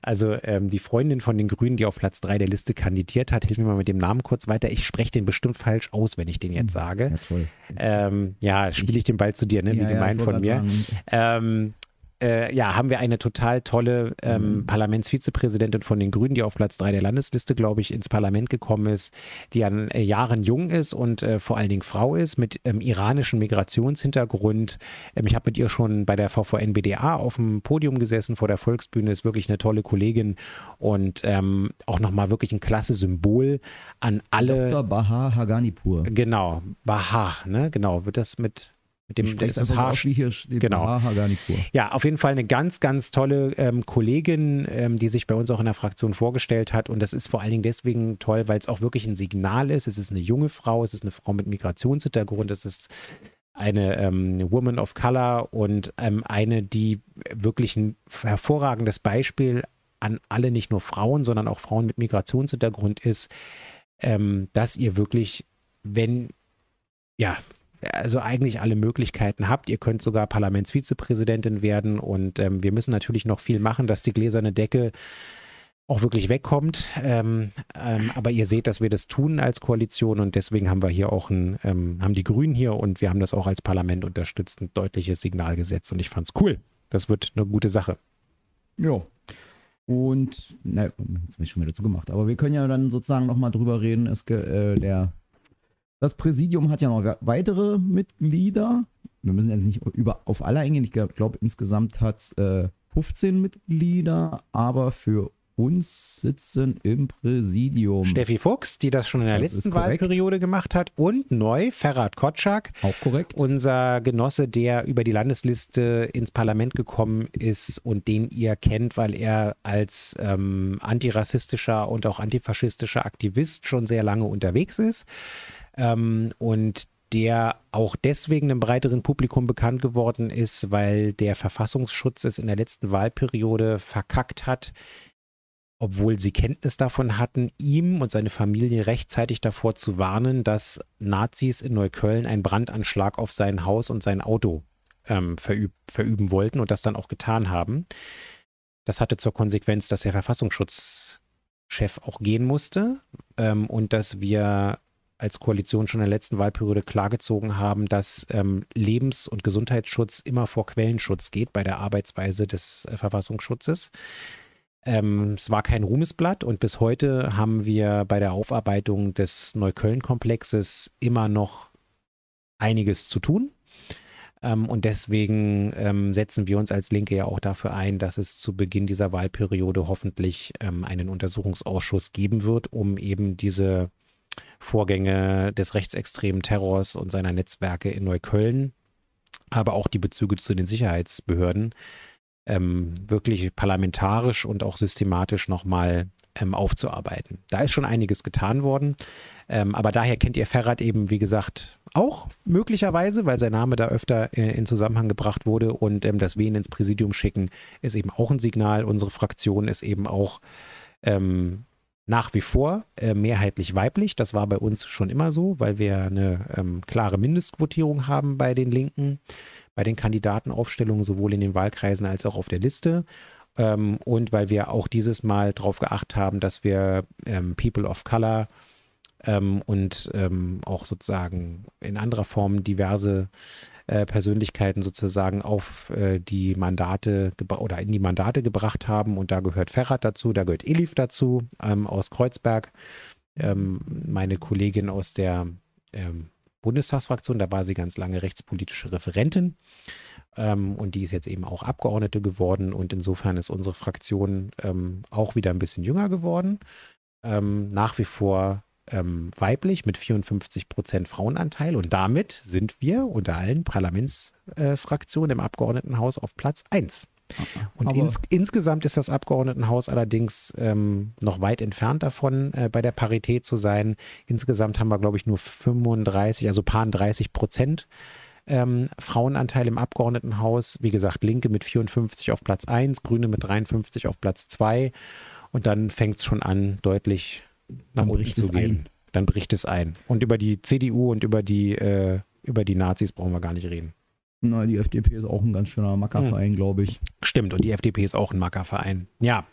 Also ähm, die Freundin von den Grünen, die auf Platz 3 der Liste kandidiert hat, hilf mir mal mit dem Namen kurz weiter. Ich spreche den bestimmt falsch aus, wenn ich den jetzt hm, sage. Ja, ähm, ja spiele ich den Ball zu dir, ne? wie ja, gemeint ja, von mir. Ähm, äh, ja, haben wir eine total tolle ähm, mhm. Parlamentsvizepräsidentin von den Grünen, die auf Platz 3 der Landesliste, glaube ich, ins Parlament gekommen ist, die an äh, Jahren jung ist und äh, vor allen Dingen Frau ist, mit ähm, iranischem Migrationshintergrund. Ähm, ich habe mit ihr schon bei der VVN-BDA auf dem Podium gesessen vor der Volksbühne, ist wirklich eine tolle Kollegin und ähm, auch nochmal wirklich ein klasse Symbol an alle. Dr. Bahar Haganipur. Genau, Bahar, ne? Genau, wird das mit mit dem das ist Haar. So wie hier genau. Haar gar nicht vor. Ja, auf jeden Fall eine ganz, ganz tolle ähm, Kollegin, ähm, die sich bei uns auch in der Fraktion vorgestellt hat. Und das ist vor allen Dingen deswegen toll, weil es auch wirklich ein Signal ist. Es ist eine junge Frau, es ist eine Frau mit Migrationshintergrund, es ist eine ähm, Woman of Color und ähm, eine, die wirklich ein hervorragendes Beispiel an alle, nicht nur Frauen, sondern auch Frauen mit Migrationshintergrund ist, ähm, dass ihr wirklich, wenn ja, also eigentlich alle Möglichkeiten habt. Ihr könnt sogar Parlamentsvizepräsidentin werden und ähm, wir müssen natürlich noch viel machen, dass die gläserne Decke auch wirklich wegkommt. Ähm, ähm, aber ihr seht, dass wir das tun als Koalition und deswegen haben wir hier auch ein, ähm, haben die Grünen hier und wir haben das auch als Parlament unterstützt, ein deutliches Signal gesetzt und ich fand es cool. Das wird eine gute Sache. Ja. Und, na, jetzt habe ich schon wieder zugemacht, aber wir können ja dann sozusagen nochmal drüber reden. Es, äh, der das Präsidium hat ja noch weitere Mitglieder. Wir müssen ja nicht über, auf alle eingehen. Ich glaube, insgesamt hat es äh, 15 Mitglieder, aber für uns sitzen im Präsidium. Steffi Fuchs, die das schon in der das letzten Wahlperiode gemacht hat. Und neu Ferhat Kotschak. Auch korrekt. Unser Genosse, der über die Landesliste ins Parlament gekommen ist und den ihr kennt, weil er als ähm, antirassistischer und auch antifaschistischer Aktivist schon sehr lange unterwegs ist ähm, und der auch deswegen einem breiteren Publikum bekannt geworden ist, weil der Verfassungsschutz es in der letzten Wahlperiode verkackt hat, obwohl sie Kenntnis davon hatten, ihm und seine Familie rechtzeitig davor zu warnen, dass Nazis in Neukölln einen Brandanschlag auf sein Haus und sein Auto ähm, verüb verüben wollten und das dann auch getan haben. Das hatte zur Konsequenz, dass der Verfassungsschutzchef auch gehen musste ähm, und dass wir als Koalition schon in der letzten Wahlperiode klargezogen haben, dass ähm, Lebens- und Gesundheitsschutz immer vor Quellenschutz geht bei der Arbeitsweise des äh, Verfassungsschutzes. Ähm, es war kein Ruhmesblatt und bis heute haben wir bei der Aufarbeitung des Neukölln-Komplexes immer noch einiges zu tun. Ähm, und deswegen ähm, setzen wir uns als Linke ja auch dafür ein, dass es zu Beginn dieser Wahlperiode hoffentlich ähm, einen Untersuchungsausschuss geben wird, um eben diese Vorgänge des rechtsextremen Terrors und seiner Netzwerke in Neukölln, aber auch die Bezüge zu den Sicherheitsbehörden ähm, wirklich parlamentarisch und auch systematisch nochmal ähm, aufzuarbeiten. Da ist schon einiges getan worden, ähm, aber daher kennt ihr Ferrat eben, wie gesagt, auch möglicherweise, weil sein Name da öfter äh, in Zusammenhang gebracht wurde und ähm, dass wir ihn ins Präsidium schicken, ist eben auch ein Signal. Unsere Fraktion ist eben auch ähm, nach wie vor äh, mehrheitlich weiblich. Das war bei uns schon immer so, weil wir eine ähm, klare Mindestquotierung haben bei den Linken, bei den Kandidatenaufstellungen, sowohl in den Wahlkreisen als auch auf der Liste. Ähm, und weil wir auch dieses Mal darauf geachtet haben, dass wir ähm, People of Color ähm, und ähm, auch sozusagen in anderer Form diverse äh, Persönlichkeiten sozusagen auf äh, die Mandate oder in die Mandate gebracht haben. Und da gehört Ferrat dazu, da gehört Elif dazu ähm, aus Kreuzberg. Ähm, meine Kollegin aus der ähm, Bundestagsfraktion, da war sie ganz lange rechtspolitische Referentin. Ähm, und die ist jetzt eben auch Abgeordnete geworden. Und insofern ist unsere Fraktion ähm, auch wieder ein bisschen jünger geworden. Ähm, nach wie vor ähm, weiblich mit 54 Prozent Frauenanteil. Und damit sind wir unter allen Parlamentsfraktionen äh, im Abgeordnetenhaus auf Platz 1. Und ins, insgesamt ist das Abgeordnetenhaus allerdings ähm, noch weit entfernt davon, äh, bei der Parität zu sein. Insgesamt haben wir, glaube ich, nur 35, also paar 30 Prozent ähm, Frauenanteil im Abgeordnetenhaus. Wie gesagt, Linke mit 54 auf Platz 1, Grüne mit 53 auf Platz 2. Und dann fängt es schon an, deutlich nach unten zu gehen. Ein. Dann bricht es ein. Und über die CDU und über die, äh, über die Nazis brauchen wir gar nicht reden. Na, die FDP ist auch ein ganz schöner Mackerverein, hm. glaube ich. Stimmt, und die FDP ist auch ein Mackerverein. Ja.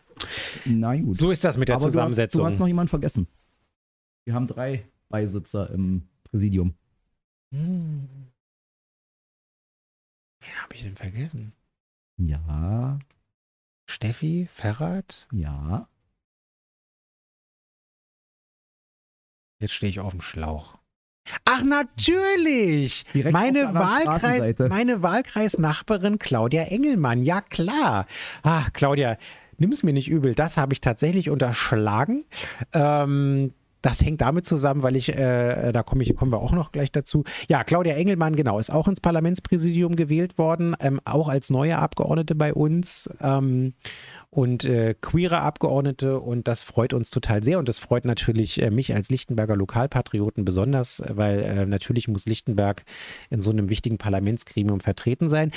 Na gut. So ist das mit der Aber Zusammensetzung. Du hast, du hast noch jemanden vergessen. Wir haben drei Beisitzer im Präsidium. Hm. Wen habe ich denn vergessen? Ja. Steffi, Ferrat? Ja. Jetzt stehe ich auf dem Schlauch. Ach, natürlich! meine, Wahlkreis, meine Wahlkreisnachbarin Claudia Engelmann. Ja, klar. Ah, Claudia, nimm es mir nicht übel. Das habe ich tatsächlich unterschlagen. Ähm, das hängt damit zusammen, weil ich, äh, da komme ich, kommen wir auch noch gleich dazu. Ja, Claudia Engelmann, genau, ist auch ins Parlamentspräsidium gewählt worden, ähm, auch als neue Abgeordnete bei uns. Ähm, und äh, queere Abgeordnete und das freut uns total sehr und das freut natürlich äh, mich als Lichtenberger Lokalpatrioten besonders, weil äh, natürlich muss Lichtenberg in so einem wichtigen Parlamentsgremium vertreten sein.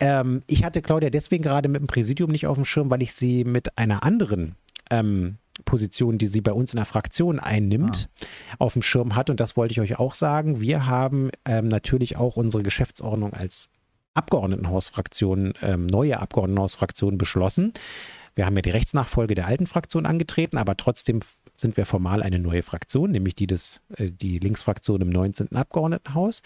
Ähm, ich hatte Claudia deswegen gerade mit dem Präsidium nicht auf dem Schirm, weil ich sie mit einer anderen ähm, Position, die sie bei uns in der Fraktion einnimmt, ah. auf dem Schirm hat. Und das wollte ich euch auch sagen. Wir haben ähm, natürlich auch unsere Geschäftsordnung als Abgeordnetenhausfraktion, ähm, neue Abgeordnetenhausfraktion beschlossen. Wir haben ja die Rechtsnachfolge der alten Fraktion angetreten, aber trotzdem sind wir formal eine neue Fraktion, nämlich die des, äh, die Linksfraktion im 19. Abgeordnetenhaus.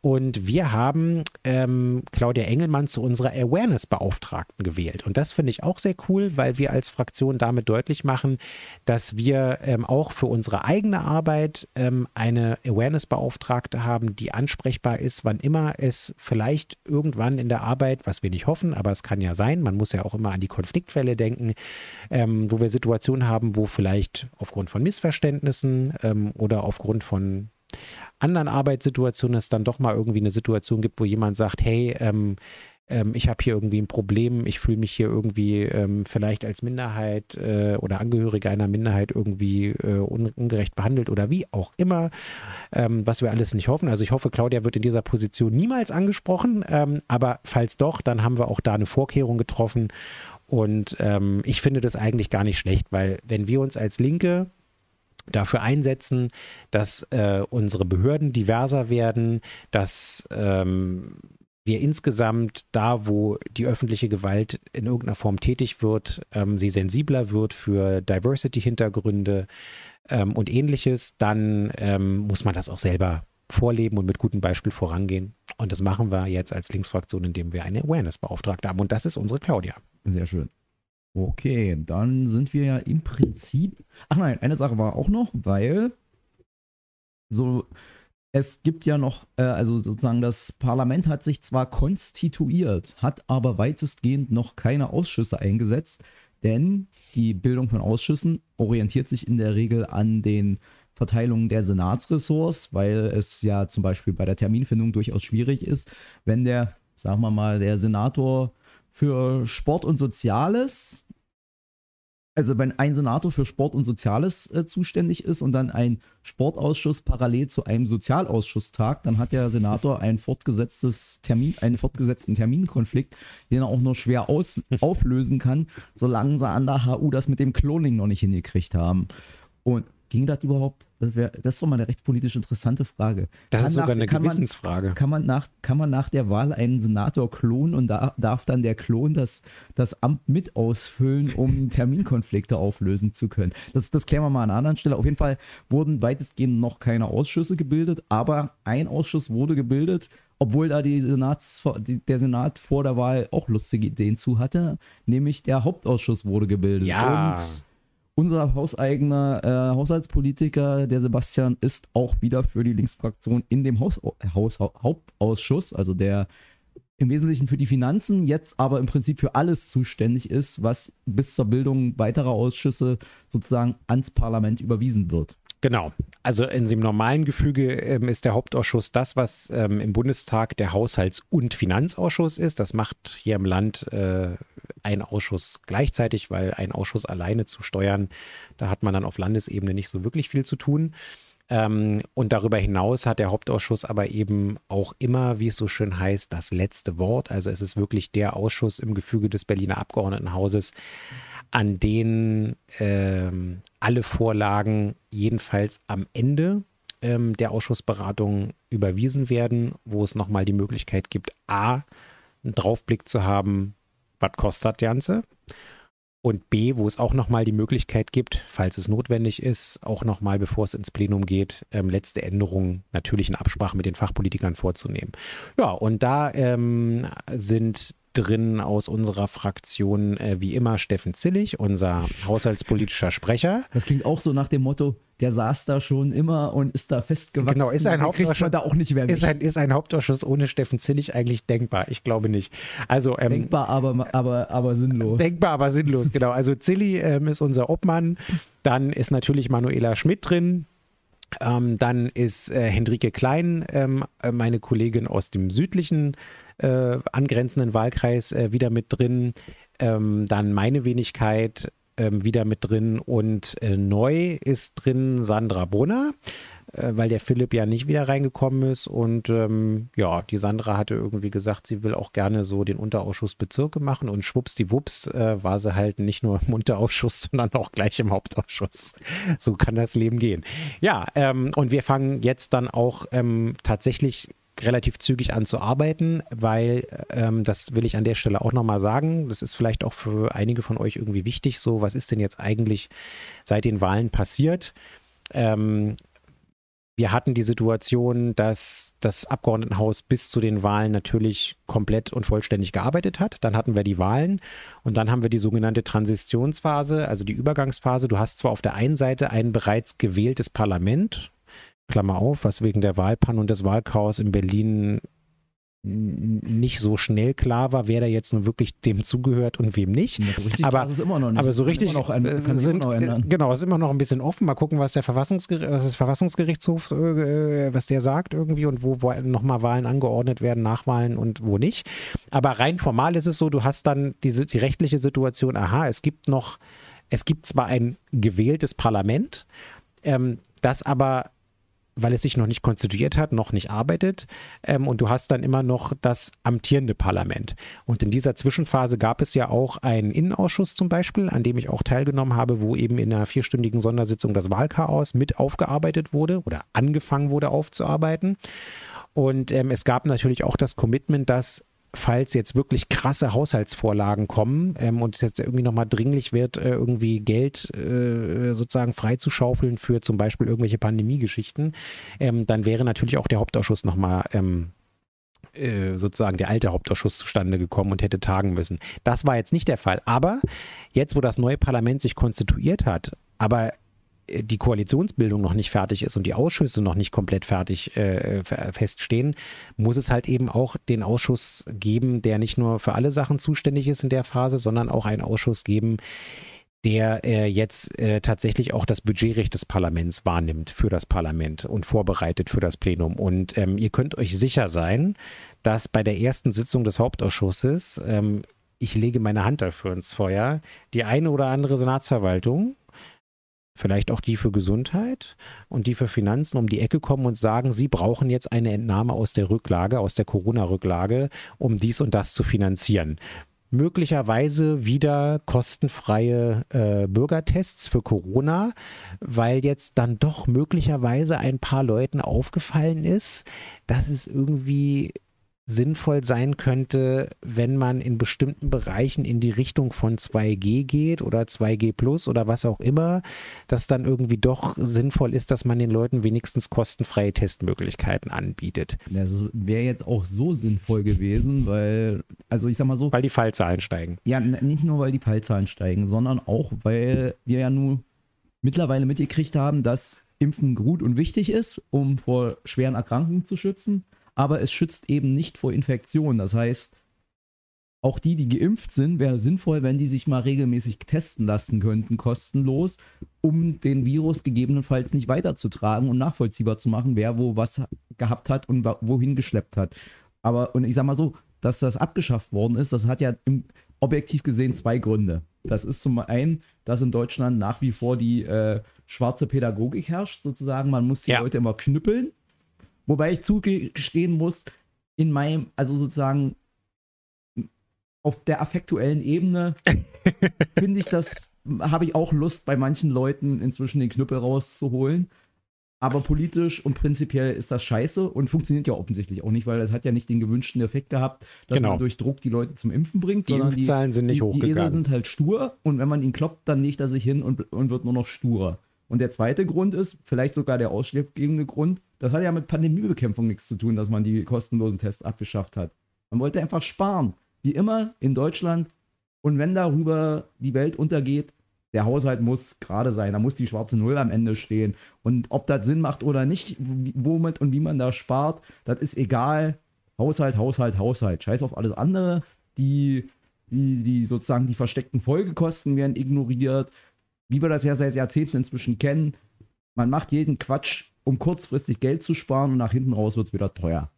Und wir haben ähm, Claudia Engelmann zu unserer Awareness-Beauftragten gewählt. Und das finde ich auch sehr cool, weil wir als Fraktion damit deutlich machen, dass wir ähm, auch für unsere eigene Arbeit ähm, eine Awareness-Beauftragte haben, die ansprechbar ist, wann immer es vielleicht irgendwann in der Arbeit, was wir nicht hoffen, aber es kann ja sein, man muss ja auch immer an die Konfliktfälle denken, ähm, wo wir Situationen haben, wo vielleicht aufgrund von Missverständnissen ähm, oder aufgrund von anderen Arbeitssituationen es dann doch mal irgendwie eine Situation gibt, wo jemand sagt, hey, ähm, ähm, ich habe hier irgendwie ein Problem, ich fühle mich hier irgendwie ähm, vielleicht als Minderheit äh, oder Angehörige einer Minderheit irgendwie äh, un ungerecht behandelt oder wie auch immer, ähm, was wir alles nicht hoffen. Also ich hoffe, Claudia wird in dieser Position niemals angesprochen, ähm, aber falls doch, dann haben wir auch da eine Vorkehrung getroffen und ähm, ich finde das eigentlich gar nicht schlecht, weil wenn wir uns als Linke dafür einsetzen, dass äh, unsere Behörden diverser werden, dass ähm, wir insgesamt da, wo die öffentliche Gewalt in irgendeiner Form tätig wird, ähm, sie sensibler wird für Diversity-Hintergründe ähm, und ähnliches, dann ähm, muss man das auch selber vorleben und mit gutem Beispiel vorangehen. Und das machen wir jetzt als Linksfraktion, indem wir eine Awareness-Beauftragte haben. Und das ist unsere Claudia. Sehr schön. Okay, dann sind wir ja im Prinzip. Ach nein, eine Sache war auch noch, weil so es gibt ja noch, äh, also sozusagen das Parlament hat sich zwar konstituiert, hat aber weitestgehend noch keine Ausschüsse eingesetzt, denn die Bildung von Ausschüssen orientiert sich in der Regel an den Verteilungen der Senatsressorts, weil es ja zum Beispiel bei der Terminfindung durchaus schwierig ist, wenn der, sagen wir mal, der Senator für Sport und Soziales, also wenn ein Senator für Sport und Soziales äh, zuständig ist und dann ein Sportausschuss parallel zu einem Sozialausschuss tagt, dann hat der Senator ein fortgesetztes Termin, einen fortgesetzten Terminkonflikt, den er auch nur schwer aus, *laughs* auflösen kann, solange sie an der HU das mit dem Cloning noch nicht hingekriegt haben. Und Ging das überhaupt? Das, wär, das ist doch mal eine rechtspolitisch interessante Frage. Das kann ist sogar nach, eine Gewissensfrage. Man, kann, man nach, kann man nach der Wahl einen Senator klonen und da, darf dann der Klon das, das Amt mit ausfüllen, um Terminkonflikte auflösen zu können? Das, das klären wir mal an einer anderen Stelle. Auf jeden Fall wurden weitestgehend noch keine Ausschüsse gebildet, aber ein Ausschuss wurde gebildet obwohl da Senats, der Senat vor der Wahl auch lustige Ideen zu hatte, nämlich der Hauptausschuss wurde gebildet. Ja. Und unser hauseigener äh, Haushaltspolitiker, der Sebastian, ist auch wieder für die Linksfraktion in dem Haus, Haus, Hauptausschuss, also der im Wesentlichen für die Finanzen, jetzt aber im Prinzip für alles zuständig ist, was bis zur Bildung weiterer Ausschüsse sozusagen ans Parlament überwiesen wird. Genau. Also in dem normalen Gefüge ähm, ist der Hauptausschuss das, was ähm, im Bundestag der Haushalts- und Finanzausschuss ist. Das macht hier im Land äh, ein Ausschuss gleichzeitig, weil ein Ausschuss alleine zu steuern, da hat man dann auf Landesebene nicht so wirklich viel zu tun. Ähm, und darüber hinaus hat der Hauptausschuss aber eben auch immer, wie es so schön heißt, das letzte Wort. Also es ist wirklich der Ausschuss im Gefüge des Berliner Abgeordnetenhauses, an den ähm, alle Vorlagen jedenfalls am Ende ähm, der Ausschussberatung überwiesen werden, wo es nochmal die Möglichkeit gibt, a, einen Draufblick zu haben, was kostet das Ganze? Und B, wo es auch nochmal die Möglichkeit gibt, falls es notwendig ist, auch nochmal, bevor es ins Plenum geht, ähm, letzte Änderungen natürlich in Absprache mit den Fachpolitikern vorzunehmen. Ja, und da ähm, sind drin aus unserer Fraktion, äh, wie immer, Steffen Zillig, unser haushaltspolitischer Sprecher. Das klingt auch so nach dem Motto, der saß da schon immer und ist da festgewachsen. Genau, ist ein, Hauptausschuss, da auch nicht mehr ist ein, ist ein Hauptausschuss ohne Steffen Zillig eigentlich denkbar? Ich glaube nicht. Also, ähm, denkbar, aber, aber, aber sinnlos. Denkbar, aber sinnlos, genau. Also Zilli ähm, ist unser Obmann. Dann ist natürlich Manuela Schmidt drin. Ähm, dann ist äh, Hendrike Klein, ähm, äh, meine Kollegin aus dem südlichen äh, angrenzenden Wahlkreis äh, wieder mit drin. Ähm, dann meine Wenigkeit ähm, wieder mit drin und äh, neu ist drin Sandra Brunner äh, weil der Philipp ja nicht wieder reingekommen ist. Und ähm, ja, die Sandra hatte irgendwie gesagt, sie will auch gerne so den Unterausschuss Bezirke machen. Und schwuppsdiwupps äh, war sie halt nicht nur im Unterausschuss, *laughs* sondern auch gleich im Hauptausschuss. So kann das Leben gehen. Ja, ähm, und wir fangen jetzt dann auch ähm, tatsächlich relativ zügig an zu arbeiten, weil ähm, das will ich an der Stelle auch nochmal sagen. Das ist vielleicht auch für einige von euch irgendwie wichtig. So, was ist denn jetzt eigentlich seit den Wahlen passiert? Ähm, wir hatten die Situation, dass das Abgeordnetenhaus bis zu den Wahlen natürlich komplett und vollständig gearbeitet hat. Dann hatten wir die Wahlen und dann haben wir die sogenannte Transitionsphase, also die Übergangsphase. Du hast zwar auf der einen Seite ein bereits gewähltes Parlament, Klammer auf, was wegen der Wahlpanne und des Wahlchaos in Berlin nicht so schnell klar war, wer da jetzt nun wirklich dem zugehört und wem nicht. Ja, so aber, nicht. aber so richtig noch ein, äh, sind, äh, genau, ist immer noch ein bisschen offen. Mal gucken, was der Verfassungsgericht, was das Verfassungsgerichtshof, äh, was der sagt irgendwie und wo, wo nochmal Wahlen angeordnet werden, Nachwahlen und wo nicht. Aber rein formal ist es so, du hast dann diese, die rechtliche Situation, aha, es gibt noch, es gibt zwar ein gewähltes Parlament, ähm, das aber weil es sich noch nicht konstituiert hat, noch nicht arbeitet. Ähm, und du hast dann immer noch das amtierende Parlament. Und in dieser Zwischenphase gab es ja auch einen Innenausschuss zum Beispiel, an dem ich auch teilgenommen habe, wo eben in einer vierstündigen Sondersitzung das Wahlchaos mit aufgearbeitet wurde oder angefangen wurde aufzuarbeiten. Und ähm, es gab natürlich auch das Commitment, dass falls jetzt wirklich krasse Haushaltsvorlagen kommen ähm, und es jetzt irgendwie nochmal dringlich wird, äh, irgendwie Geld äh, sozusagen freizuschaufeln für zum Beispiel irgendwelche Pandemiegeschichten, ähm, dann wäre natürlich auch der Hauptausschuss nochmal ähm, äh, sozusagen der alte Hauptausschuss zustande gekommen und hätte tagen müssen. Das war jetzt nicht der Fall. Aber jetzt, wo das neue Parlament sich konstituiert hat, aber die Koalitionsbildung noch nicht fertig ist und die Ausschüsse noch nicht komplett fertig äh, feststehen, muss es halt eben auch den Ausschuss geben, der nicht nur für alle Sachen zuständig ist in der Phase, sondern auch einen Ausschuss geben, der äh, jetzt äh, tatsächlich auch das Budgetrecht des Parlaments wahrnimmt für das Parlament und vorbereitet für das Plenum. Und ähm, ihr könnt euch sicher sein, dass bei der ersten Sitzung des Hauptausschusses, ähm, ich lege meine Hand dafür ins Feuer, die eine oder andere Senatsverwaltung vielleicht auch die für Gesundheit und die für Finanzen um die Ecke kommen und sagen, sie brauchen jetzt eine Entnahme aus der Rücklage, aus der Corona-Rücklage, um dies und das zu finanzieren. Möglicherweise wieder kostenfreie äh, Bürgertests für Corona, weil jetzt dann doch möglicherweise ein paar Leuten aufgefallen ist, dass es irgendwie sinnvoll sein könnte, wenn man in bestimmten Bereichen in die Richtung von 2G geht oder 2G Plus oder was auch immer, dass dann irgendwie doch sinnvoll ist, dass man den Leuten wenigstens kostenfreie Testmöglichkeiten anbietet. Das wäre jetzt auch so sinnvoll gewesen, weil, also ich sag mal so. Weil die Fallzahlen steigen. Ja, nicht nur, weil die Fallzahlen steigen, sondern auch, weil wir ja nun mittlerweile mitgekriegt haben, dass Impfen gut und wichtig ist, um vor schweren Erkrankungen zu schützen aber es schützt eben nicht vor Infektionen. Das heißt, auch die, die geimpft sind, wäre sinnvoll, wenn die sich mal regelmäßig testen lassen könnten, kostenlos, um den Virus gegebenenfalls nicht weiterzutragen und nachvollziehbar zu machen, wer wo was gehabt hat und wohin geschleppt hat. Aber, und ich sag mal so, dass das abgeschafft worden ist, das hat ja im, objektiv gesehen zwei Gründe. Das ist zum einen, dass in Deutschland nach wie vor die äh, schwarze Pädagogik herrscht, sozusagen. Man muss die ja. Leute immer knüppeln Wobei ich zugestehen muss, in meinem, also sozusagen auf der affektuellen Ebene *laughs* finde ich das, habe ich auch Lust bei manchen Leuten inzwischen den Knüppel rauszuholen. Aber politisch und prinzipiell ist das scheiße und funktioniert ja offensichtlich auch nicht, weil das hat ja nicht den gewünschten Effekt gehabt, dass genau. man durch Druck die Leute zum Impfen bringt. Die Impfzahlen die, sind nicht die, hochgegangen. Die Esel sind halt stur und wenn man ihn kloppt, dann legt er sich hin und, und wird nur noch sturer. Und der zweite Grund ist, vielleicht sogar der ausschlaggebende Grund, das hat ja mit Pandemiebekämpfung nichts zu tun, dass man die kostenlosen Tests abgeschafft hat. Man wollte einfach sparen. Wie immer in Deutschland. Und wenn darüber die Welt untergeht, der Haushalt muss gerade sein. Da muss die schwarze Null am Ende stehen. Und ob das Sinn macht oder nicht, womit und wie man da spart, das ist egal. Haushalt, Haushalt, Haushalt. Scheiß auf alles andere. Die, die, die sozusagen die versteckten Folgekosten werden ignoriert wie wir das ja seit Jahrzehnten inzwischen kennen, man macht jeden Quatsch, um kurzfristig Geld zu sparen und nach hinten raus wird es wieder teuer.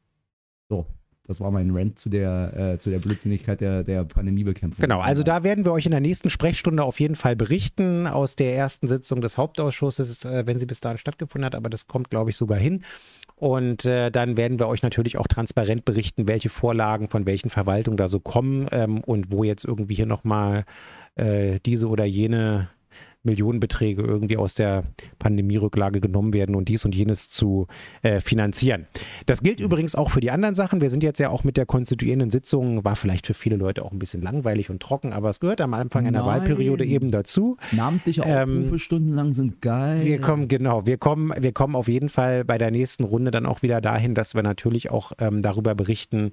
So, das war mein Rant zu der, äh, zu der Blödsinnigkeit der, der Pandemiebekämpfung. Genau, also da werden wir euch in der nächsten Sprechstunde auf jeden Fall berichten aus der ersten Sitzung des Hauptausschusses, äh, wenn sie bis dahin stattgefunden hat, aber das kommt, glaube ich, sogar hin. Und äh, dann werden wir euch natürlich auch transparent berichten, welche Vorlagen von welchen Verwaltungen da so kommen ähm, und wo jetzt irgendwie hier nochmal äh, diese oder jene Millionenbeträge irgendwie aus der Pandemierücklage genommen werden und dies und jenes zu äh, finanzieren. Das gilt übrigens auch für die anderen Sachen. Wir sind jetzt ja auch mit der konstituierenden Sitzung, war vielleicht für viele Leute auch ein bisschen langweilig und trocken, aber es gehört am Anfang einer Nein. Wahlperiode eben dazu. Namentliche Aufrufe ähm, stundenlang sind geil. Wir kommen, genau, wir kommen, wir kommen auf jeden Fall bei der nächsten Runde dann auch wieder dahin, dass wir natürlich auch ähm, darüber berichten,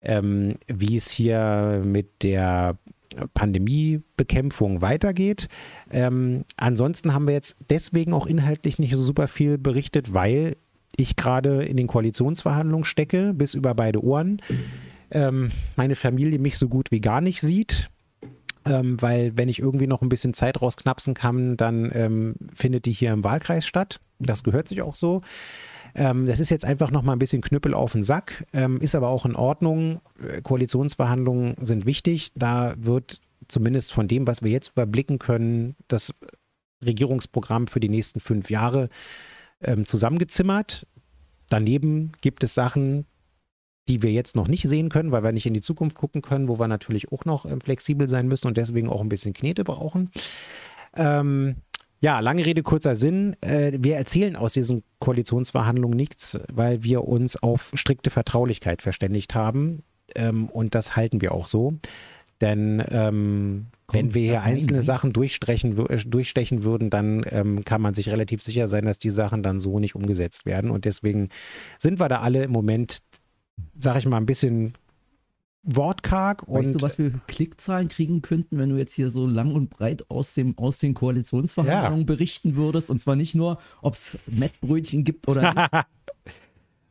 ähm, wie es hier mit der Pandemiebekämpfung weitergeht. Ähm, ansonsten haben wir jetzt deswegen auch inhaltlich nicht so super viel berichtet, weil ich gerade in den Koalitionsverhandlungen stecke, bis über beide Ohren. Ähm, meine Familie mich so gut wie gar nicht sieht. Ähm, weil wenn ich irgendwie noch ein bisschen Zeit rausknapsen kann, dann ähm, findet die hier im Wahlkreis statt. Das gehört sich auch so. Ähm, das ist jetzt einfach noch mal ein bisschen Knüppel auf den Sack, ähm, ist aber auch in Ordnung. Äh, Koalitionsverhandlungen sind wichtig. Da wird zumindest von dem, was wir jetzt überblicken können, das Regierungsprogramm für die nächsten fünf Jahre ähm, zusammengezimmert. Daneben gibt es Sachen, die wir jetzt noch nicht sehen können, weil wir nicht in die Zukunft gucken können, wo wir natürlich auch noch ähm, flexibel sein müssen und deswegen auch ein bisschen Knete brauchen. Ähm, ja, lange Rede, kurzer Sinn. Äh, wir erzählen aus diesen Koalitionsverhandlungen nichts, weil wir uns auf strikte Vertraulichkeit verständigt haben. Ähm, und das halten wir auch so. Denn ähm, wenn wir hier einzelne Sachen durchstechen, äh, durchstechen würden, dann ähm, kann man sich relativ sicher sein, dass die Sachen dann so nicht umgesetzt werden. Und deswegen sind wir da alle im Moment, sag ich mal, ein bisschen wortkarg. Weißt und du, was wir für Klickzahlen kriegen könnten, wenn du jetzt hier so lang und breit aus, dem, aus den Koalitionsverhandlungen ja. berichten würdest? Und zwar nicht nur, ob es Mettbrötchen gibt oder nicht. *laughs*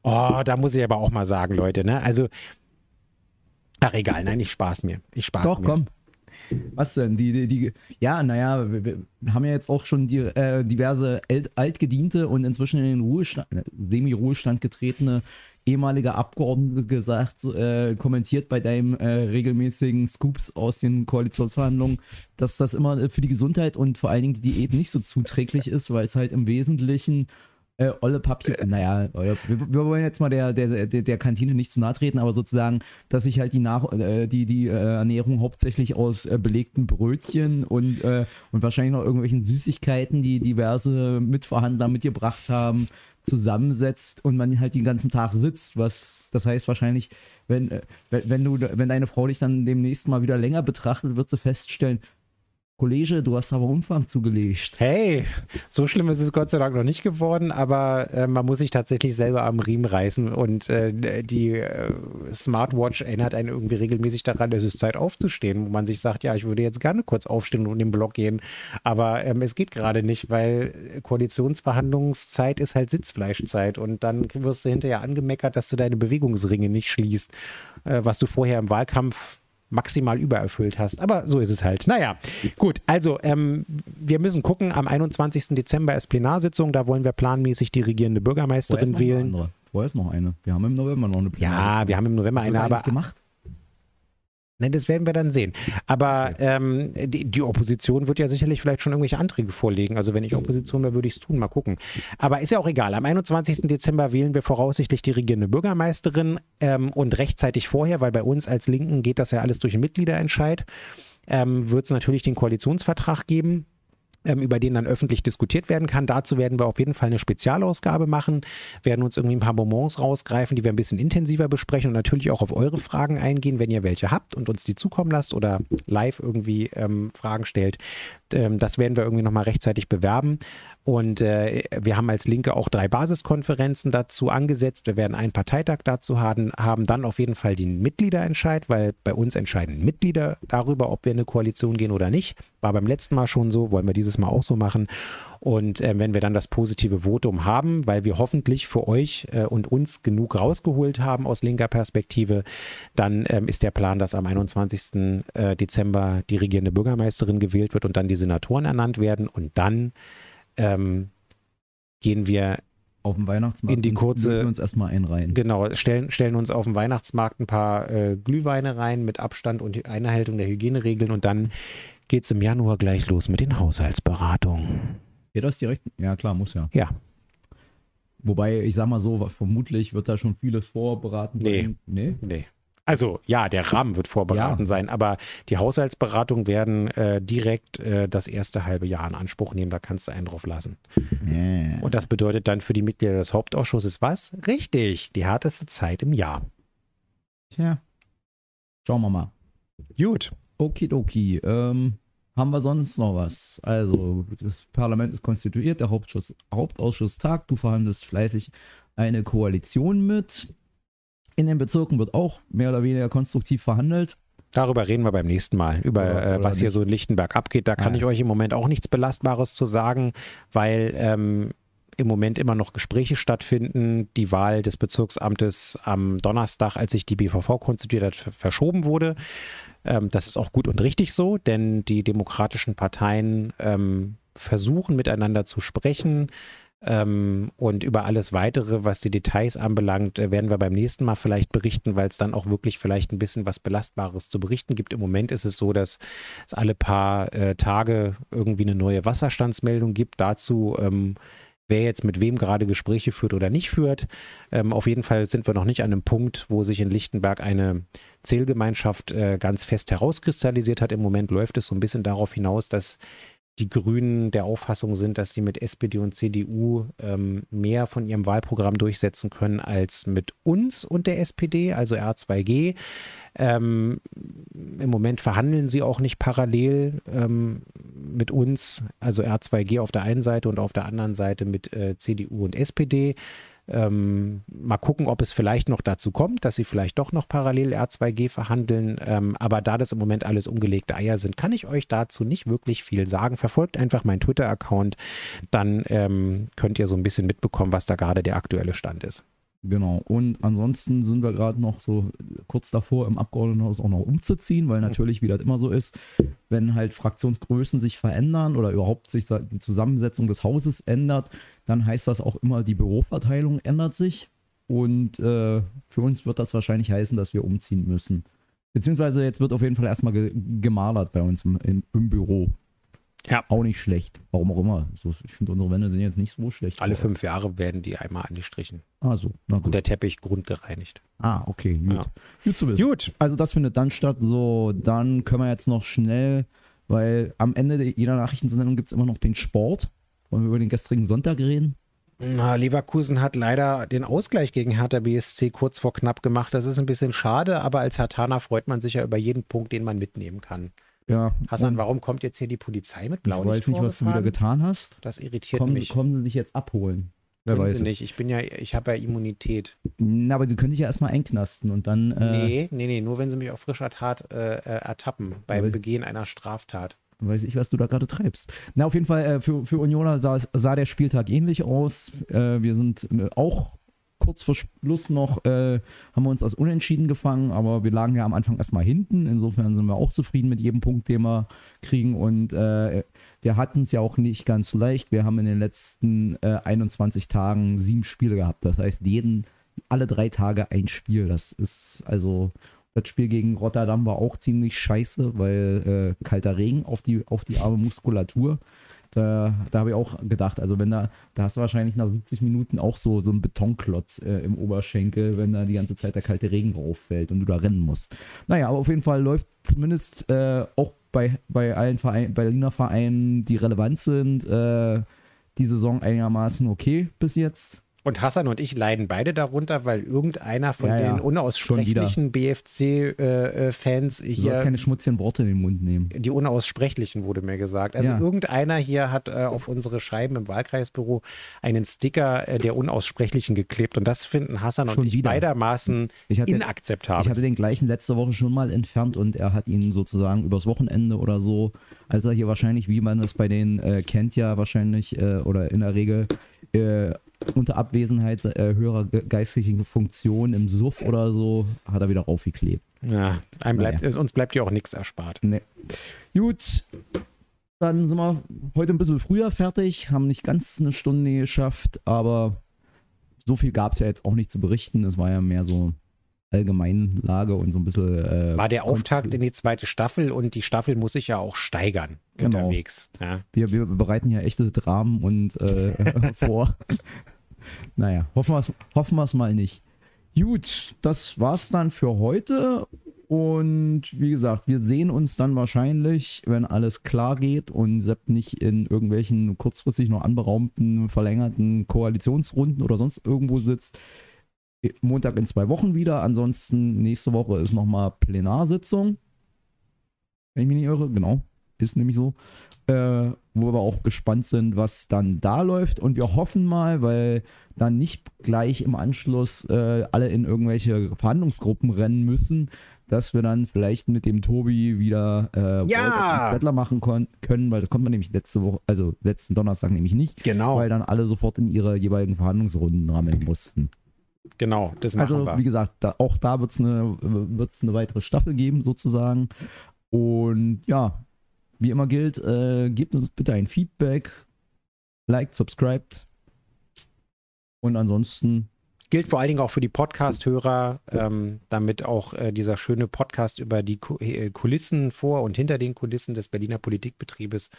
oh, da muss ich aber auch mal sagen, Leute, ne? Also, ach egal, nein, ich spaß mir. Ich spaß Doch, mir. komm. Was denn? Die, die, die ja, naja, wir, wir, haben ja jetzt auch schon die, äh, diverse altgediente und inzwischen in den Ruhestand, Semi-Ruhestand getretene ehemaliger Abgeordneter gesagt, äh, kommentiert bei deinem äh, regelmäßigen Scoops aus den Koalitionsverhandlungen, dass das immer für die Gesundheit und vor allen Dingen die Diät nicht so zuträglich ist, weil es halt im Wesentlichen Äh, Olle Papier, naja, wir, wir, wollen jetzt mal der, der, der, Kantine nicht zu nahe treten, aber sozusagen, dass sich halt die, Nach äh, die, die äh, Ernährung hauptsächlich aus äh, belegten Brötchen und, äh, und wahrscheinlich noch irgendwelchen Süßigkeiten, die diverse Mitverhandler mitgebracht haben, zusammensetzt und man halt den ganzen Tag sitzt. Was das heißt wahrscheinlich, wenn, äh, wenn, du, wenn deine Frau dich dann demnächst mal wieder länger betrachtet, wird sie feststellen, Kollege, du hast aber Umfang zugelegt. Hey, so schlimm ist es Gott sei Dank noch nicht geworden, aber äh, man muss sich tatsächlich selber am Riemen reißen und äh, die äh, Smartwatch erinnert einen irgendwie regelmäßig daran, es ist Zeit aufzustehen, wo man sich sagt, ja, ich würde jetzt gerne kurz aufstehen und in den Block gehen, aber ähm, es geht gerade nicht, weil Koalitionsverhandlungszeit ist halt Sitzfleischzeit und dann wirst du hinterher angemeckert, dass du deine Bewegungsringe nicht schließt, äh, was du vorher im Wahlkampf maximal übererfüllt hast. Aber so ist es halt. Naja, gut. Also, ähm, wir müssen gucken. Am 21. Dezember ist Plenarsitzung. Da wollen wir planmäßig die regierende Bürgermeisterin wählen. Vorher ist noch eine. Wir haben im November noch eine Plenarsitzung. Ja, wir haben im November eine, aber. gemacht? Nein, das werden wir dann sehen. Aber okay. ähm, die, die, Opposition wird ja sicherlich vielleicht schon irgendwelche Anträge vorlegen. Also wenn ich Opposition wäre, würde ich es tun. Mal gucken. Aber ist ja auch egal. Am 21. Dezember wählen wir voraussichtlich die regierende Bürgermeisterin ähm, und rechtzeitig vorher, weil bei uns als Linken geht das ja alles durch den Mitgliederentscheid, ähm, wird es natürlich den Koalitionsvertrag geben über den dann öffentlich diskutiert werden kann. Dazu werden wir auf jeden Fall eine Spezialausgabe machen, werden uns irgendwie ein paar Moments rausgreifen, die wir ein bisschen intensiver besprechen und natürlich auch auf eure Fragen eingehen, wenn ihr welche habt und uns die zukommen lasst oder live irgendwie ähm, Fragen stellt. Ähm, das werden wir irgendwie nochmal rechtzeitig bewerben. Und äh, wir haben als Linke auch drei Basiskonferenzen dazu angesetzt. Wir werden einen Parteitag dazu haben, haben dann auf jeden Fall den Mitgliederentscheid, weil bei uns entscheiden Mitglieder darüber, ob wir in eine Koalition gehen oder nicht. War beim letzten Mal schon so, wollen wir dieses Mal auch so machen. Und äh, wenn wir dann das positive Votum haben, weil wir hoffentlich für euch äh, und uns genug rausgeholt haben aus linker Perspektive, dann ähm, ist der Plan, dass am 21. Äh, Dezember die regierende Bürgermeisterin gewählt wird und dann die Senatoren ernannt werden. Und dann ähm, gehen wir auf dem Weihnachtsmarkt in die kurze uns erstmal einreihen. Genau, stellen, stellen uns auf dem Weihnachtsmarkt ein paar äh, Glühweine rein mit Abstand und Einhaltung der Hygieneregeln und dann geht es im Januar gleich los mit den Haushaltsberatungen. Geht das direkt? Ja, klar, muss ja. Ja. Wobei, ich sag mal so, vermutlich wird da schon vieles vorberaten. Nee. Nee? Nee. Also ja, der Rahmen wird vorberaten ja. sein, aber die Haushaltsberatungen werden äh, direkt äh, das erste halbe Jahr in Anspruch nehmen. Da kannst du einen drauf lassen. Yeah. Und das bedeutet dann für die Mitglieder des Hauptausschusses was? Richtig, die härteste Zeit im Jahr. Tja, schauen wir mal. Gut. Okidoki. Ähm, haben wir sonst noch was? Also, das Parlament ist konstituiert, der Hauptausschuss, Hauptausschuss tagt, du verhandelst fleißig eine Koalition mit. In den Bezirken wird auch mehr oder weniger konstruktiv verhandelt. Darüber reden wir beim nächsten Mal, über ja, äh, was hier so in Lichtenberg abgeht. Da kann ah, ich euch im Moment auch nichts Belastbares zu sagen, weil ähm, im Moment immer noch Gespräche stattfinden. Die Wahl des Bezirksamtes am Donnerstag, als sich die BVV konstituiert hat, verschoben wurde. Ähm, das ist auch gut und richtig so, denn die demokratischen Parteien ähm, versuchen miteinander zu sprechen. Ähm, und über alles weitere, was die Details anbelangt, äh, werden wir beim nächsten Mal vielleicht berichten, weil es dann auch wirklich vielleicht ein bisschen was Belastbares zu berichten gibt. Im Moment ist es so, dass es alle paar äh, Tage irgendwie eine neue Wasserstandsmeldung gibt. Dazu ähm, wer jetzt mit wem gerade Gespräche führt oder nicht führt. Ähm, auf jeden Fall sind wir noch nicht an einem Punkt, wo sich in Lichtenberg eine Zählgemeinschaft äh, ganz fest herauskristallisiert hat. Im Moment läuft es so ein bisschen darauf hinaus, dass die Grünen der Auffassung sind, dass sie mit SPD und CDU ähm, mehr von ihrem Wahlprogramm durchsetzen können als mit uns und der SPD, also R2G. Ähm, Im Moment verhandeln sie auch nicht parallel ähm, mit uns, also R2G auf der einen Seite und auf der anderen Seite mit äh, CDU und SPD. Ähm, mal gucken, ob es vielleicht noch dazu kommt, dass sie vielleicht doch noch parallel R2G verhandeln. Ähm, aber da das im Moment alles umgelegte Eier sind, kann ich euch dazu nicht wirklich viel sagen. Verfolgt einfach meinen Twitter-Account, dann ähm, könnt ihr so ein bisschen mitbekommen, was da gerade der aktuelle Stand ist. Genau. Und ansonsten sind wir gerade noch so kurz davor, im Abgeordnetenhaus auch noch umzuziehen, weil natürlich, wie das immer so ist, wenn halt Fraktionsgrößen sich verändern oder überhaupt sich die Zusammensetzung des Hauses ändert, dann heißt das auch immer, die Büroverteilung ändert sich. Und äh, für uns wird das wahrscheinlich heißen, dass wir umziehen müssen. Beziehungsweise jetzt wird auf jeden Fall erstmal ge gemalert bei uns im, im, im Büro. Ja. Auch nicht schlecht. Warum auch immer. So, ich finde, unsere Wände sind jetzt nicht so schlecht. Alle fünf Jahre werden die einmal angestrichen. Ah, so. Na Und gut. der Teppich grundgereinigt. Ah, okay. Gut. Ja. Gut zu wissen. Gut. Also das findet dann statt. So, dann können wir jetzt noch schnell, weil am Ende der- jeder Nachrichtensendung gibt es immer noch den Sport. Wollen wir über den gestrigen Sonntag reden? Na, Leverkusen hat leider den Ausgleich gegen Hertha BSC kurz vor knapp gemacht. Das ist ein bisschen schade, aber als Hertaner freut man sich ja über jeden Punkt, den man mitnehmen kann. Ja. Hassan, warum kommt jetzt hier die Polizei mit ich Blau weiß nicht, was du wieder getan hast. Das irritiert Kommen, mich. kommen sie dich jetzt abholen? Wer Können weiß. Sie nicht. Ich bin ja, ich habe ja Immunität. Na, aber sie können dich ja erstmal einknasten und dann. Äh, nee, nee, nee, nur wenn sie mich auf frischer Tat äh, äh, ertappen beim Begehen einer Straftat. Weiß ich, was du da gerade treibst. Na, auf jeden Fall, äh, für, für Unioner sah, sah der Spieltag ähnlich aus. Äh, wir sind äh, auch kurz vor Schluss noch, äh, haben wir uns als Unentschieden gefangen, aber wir lagen ja am Anfang erstmal hinten. Insofern sind wir auch zufrieden mit jedem Punkt, den wir kriegen. Und äh, wir hatten es ja auch nicht ganz leicht. Wir haben in den letzten äh, 21 Tagen sieben Spiele gehabt. Das heißt, jeden, alle drei Tage ein Spiel. Das ist also. Das Spiel gegen Rotterdam war auch ziemlich scheiße, weil äh, kalter Regen auf die, auf die arme Muskulatur. Da, da habe ich auch gedacht, also wenn da, da hast du wahrscheinlich nach 70 Minuten auch so, so einen Betonklotz äh, im Oberschenkel, wenn da die ganze Zeit der kalte Regen rauffällt und du da rennen musst. Naja, aber auf jeden Fall läuft zumindest äh, auch bei, bei allen Verein, Berliner Vereinen, die relevant sind, äh, die Saison einigermaßen okay bis jetzt. Und Hassan und ich leiden beide darunter, weil irgendeiner von Ja, ja. den unaussprechlichen BFC-Fans Du sollst hier, keine schmutzigen Worte in den Mund nehmen. die unaussprechlichen wurde mir gesagt. Also Ja. irgendeiner hier hat äh, auf unsere Scheiben im Wahlkreisbüro einen Sticker äh, der unaussprechlichen geklebt. Und das finden Hassan Schon und ich wieder. beidermaßen Ich hatte, inakzeptabel. Ich hatte den gleichen letzte Woche schon mal entfernt und er hat ihn sozusagen übers Wochenende oder so, als er hier wahrscheinlich, wie man das bei denen äh, kennt, ja wahrscheinlich äh, oder in der Regel äh, unter Abwesenheit äh, höherer ge- geistlichen Funktionen im Suff oder so, hat er wieder raufgeklebt. ja, einem bleibt, es- uns bleibt ja auch nichts erspart. Nee. Gut, dann sind wir heute ein bisschen früher fertig, haben nicht ganz eine Stunde geschafft, aber so viel gab es ja jetzt auch nicht zu berichten. Es war ja mehr so Allgemeinlage und so ein bisschen. Äh, War der Auftakt in die zweite Staffel und die Staffel muss sich ja auch steigern Genau. unterwegs. Ja. Wir, wir bereiten ja echte Dramen und äh, *laughs* vor. Naja, hoffen wir es hoffen mal nicht. Gut, das war's dann für heute. Und wie gesagt, wir sehen uns dann wahrscheinlich, wenn alles klar geht und Sepp nicht in irgendwelchen kurzfristig noch anberaumten, verlängerten Koalitionsrunden oder sonst irgendwo sitzt. Montag in zwei Wochen wieder. Ansonsten nächste Woche ist nochmal Plenarsitzung. Wenn ich mich nicht irre, genau. Ist nämlich so äh, wo wir auch gespannt sind, was dann da läuft. Und wir hoffen mal, weil dann nicht gleich im Anschluss äh, alle in irgendwelche Verhandlungsgruppen rennen müssen, dass wir dann vielleicht mit dem Tobi wieder äh, Ja! Battler machen können, weil das konnte man nämlich letzte Woche, also letzten Donnerstag nämlich nicht, Genau, weil dann alle sofort in ihre jeweiligen Verhandlungsrunden rammeln mussten. genau, das machen Also, wir. wie gesagt, da, auch da wird es eine, wird's eine weitere Staffel geben, sozusagen. Und ja, wie immer gilt, äh, gebt uns bitte ein Feedback, liked, subscribed. Und ansonsten, Gilt vor allen Dingen auch für die Podcast-Hörer, ähm, damit auch äh, dieser schöne Podcast über die äh, Kulissen vor und hinter den Kulissen des Berliner Politikbetriebes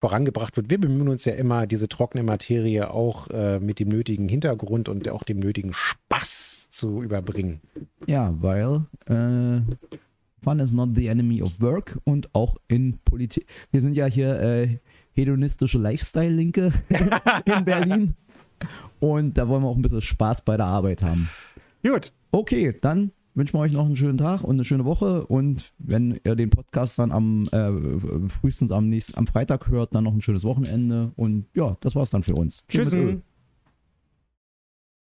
vorangebracht wird. Wir bemühen uns ja immer, diese trockene Materie auch äh, mit dem nötigen Hintergrund und auch dem nötigen Spaß zu überbringen. ja, weil äh, Fun is not the enemy of work und auch in Politik. Wir sind ja hier äh, hedonistische Lifestyle-Linke *laughs* in Berlin. Und da wollen wir auch ein bisschen Spaß bei der Arbeit haben. Gut, Okay, dann wünschen wir euch noch einen schönen Tag und eine schöne Woche. Und wenn ihr den Podcast dann am äh, frühestens am nächsten, am Freitag hört, dann noch ein schönes Wochenende. Und ja, das war's dann für uns. Tschüss.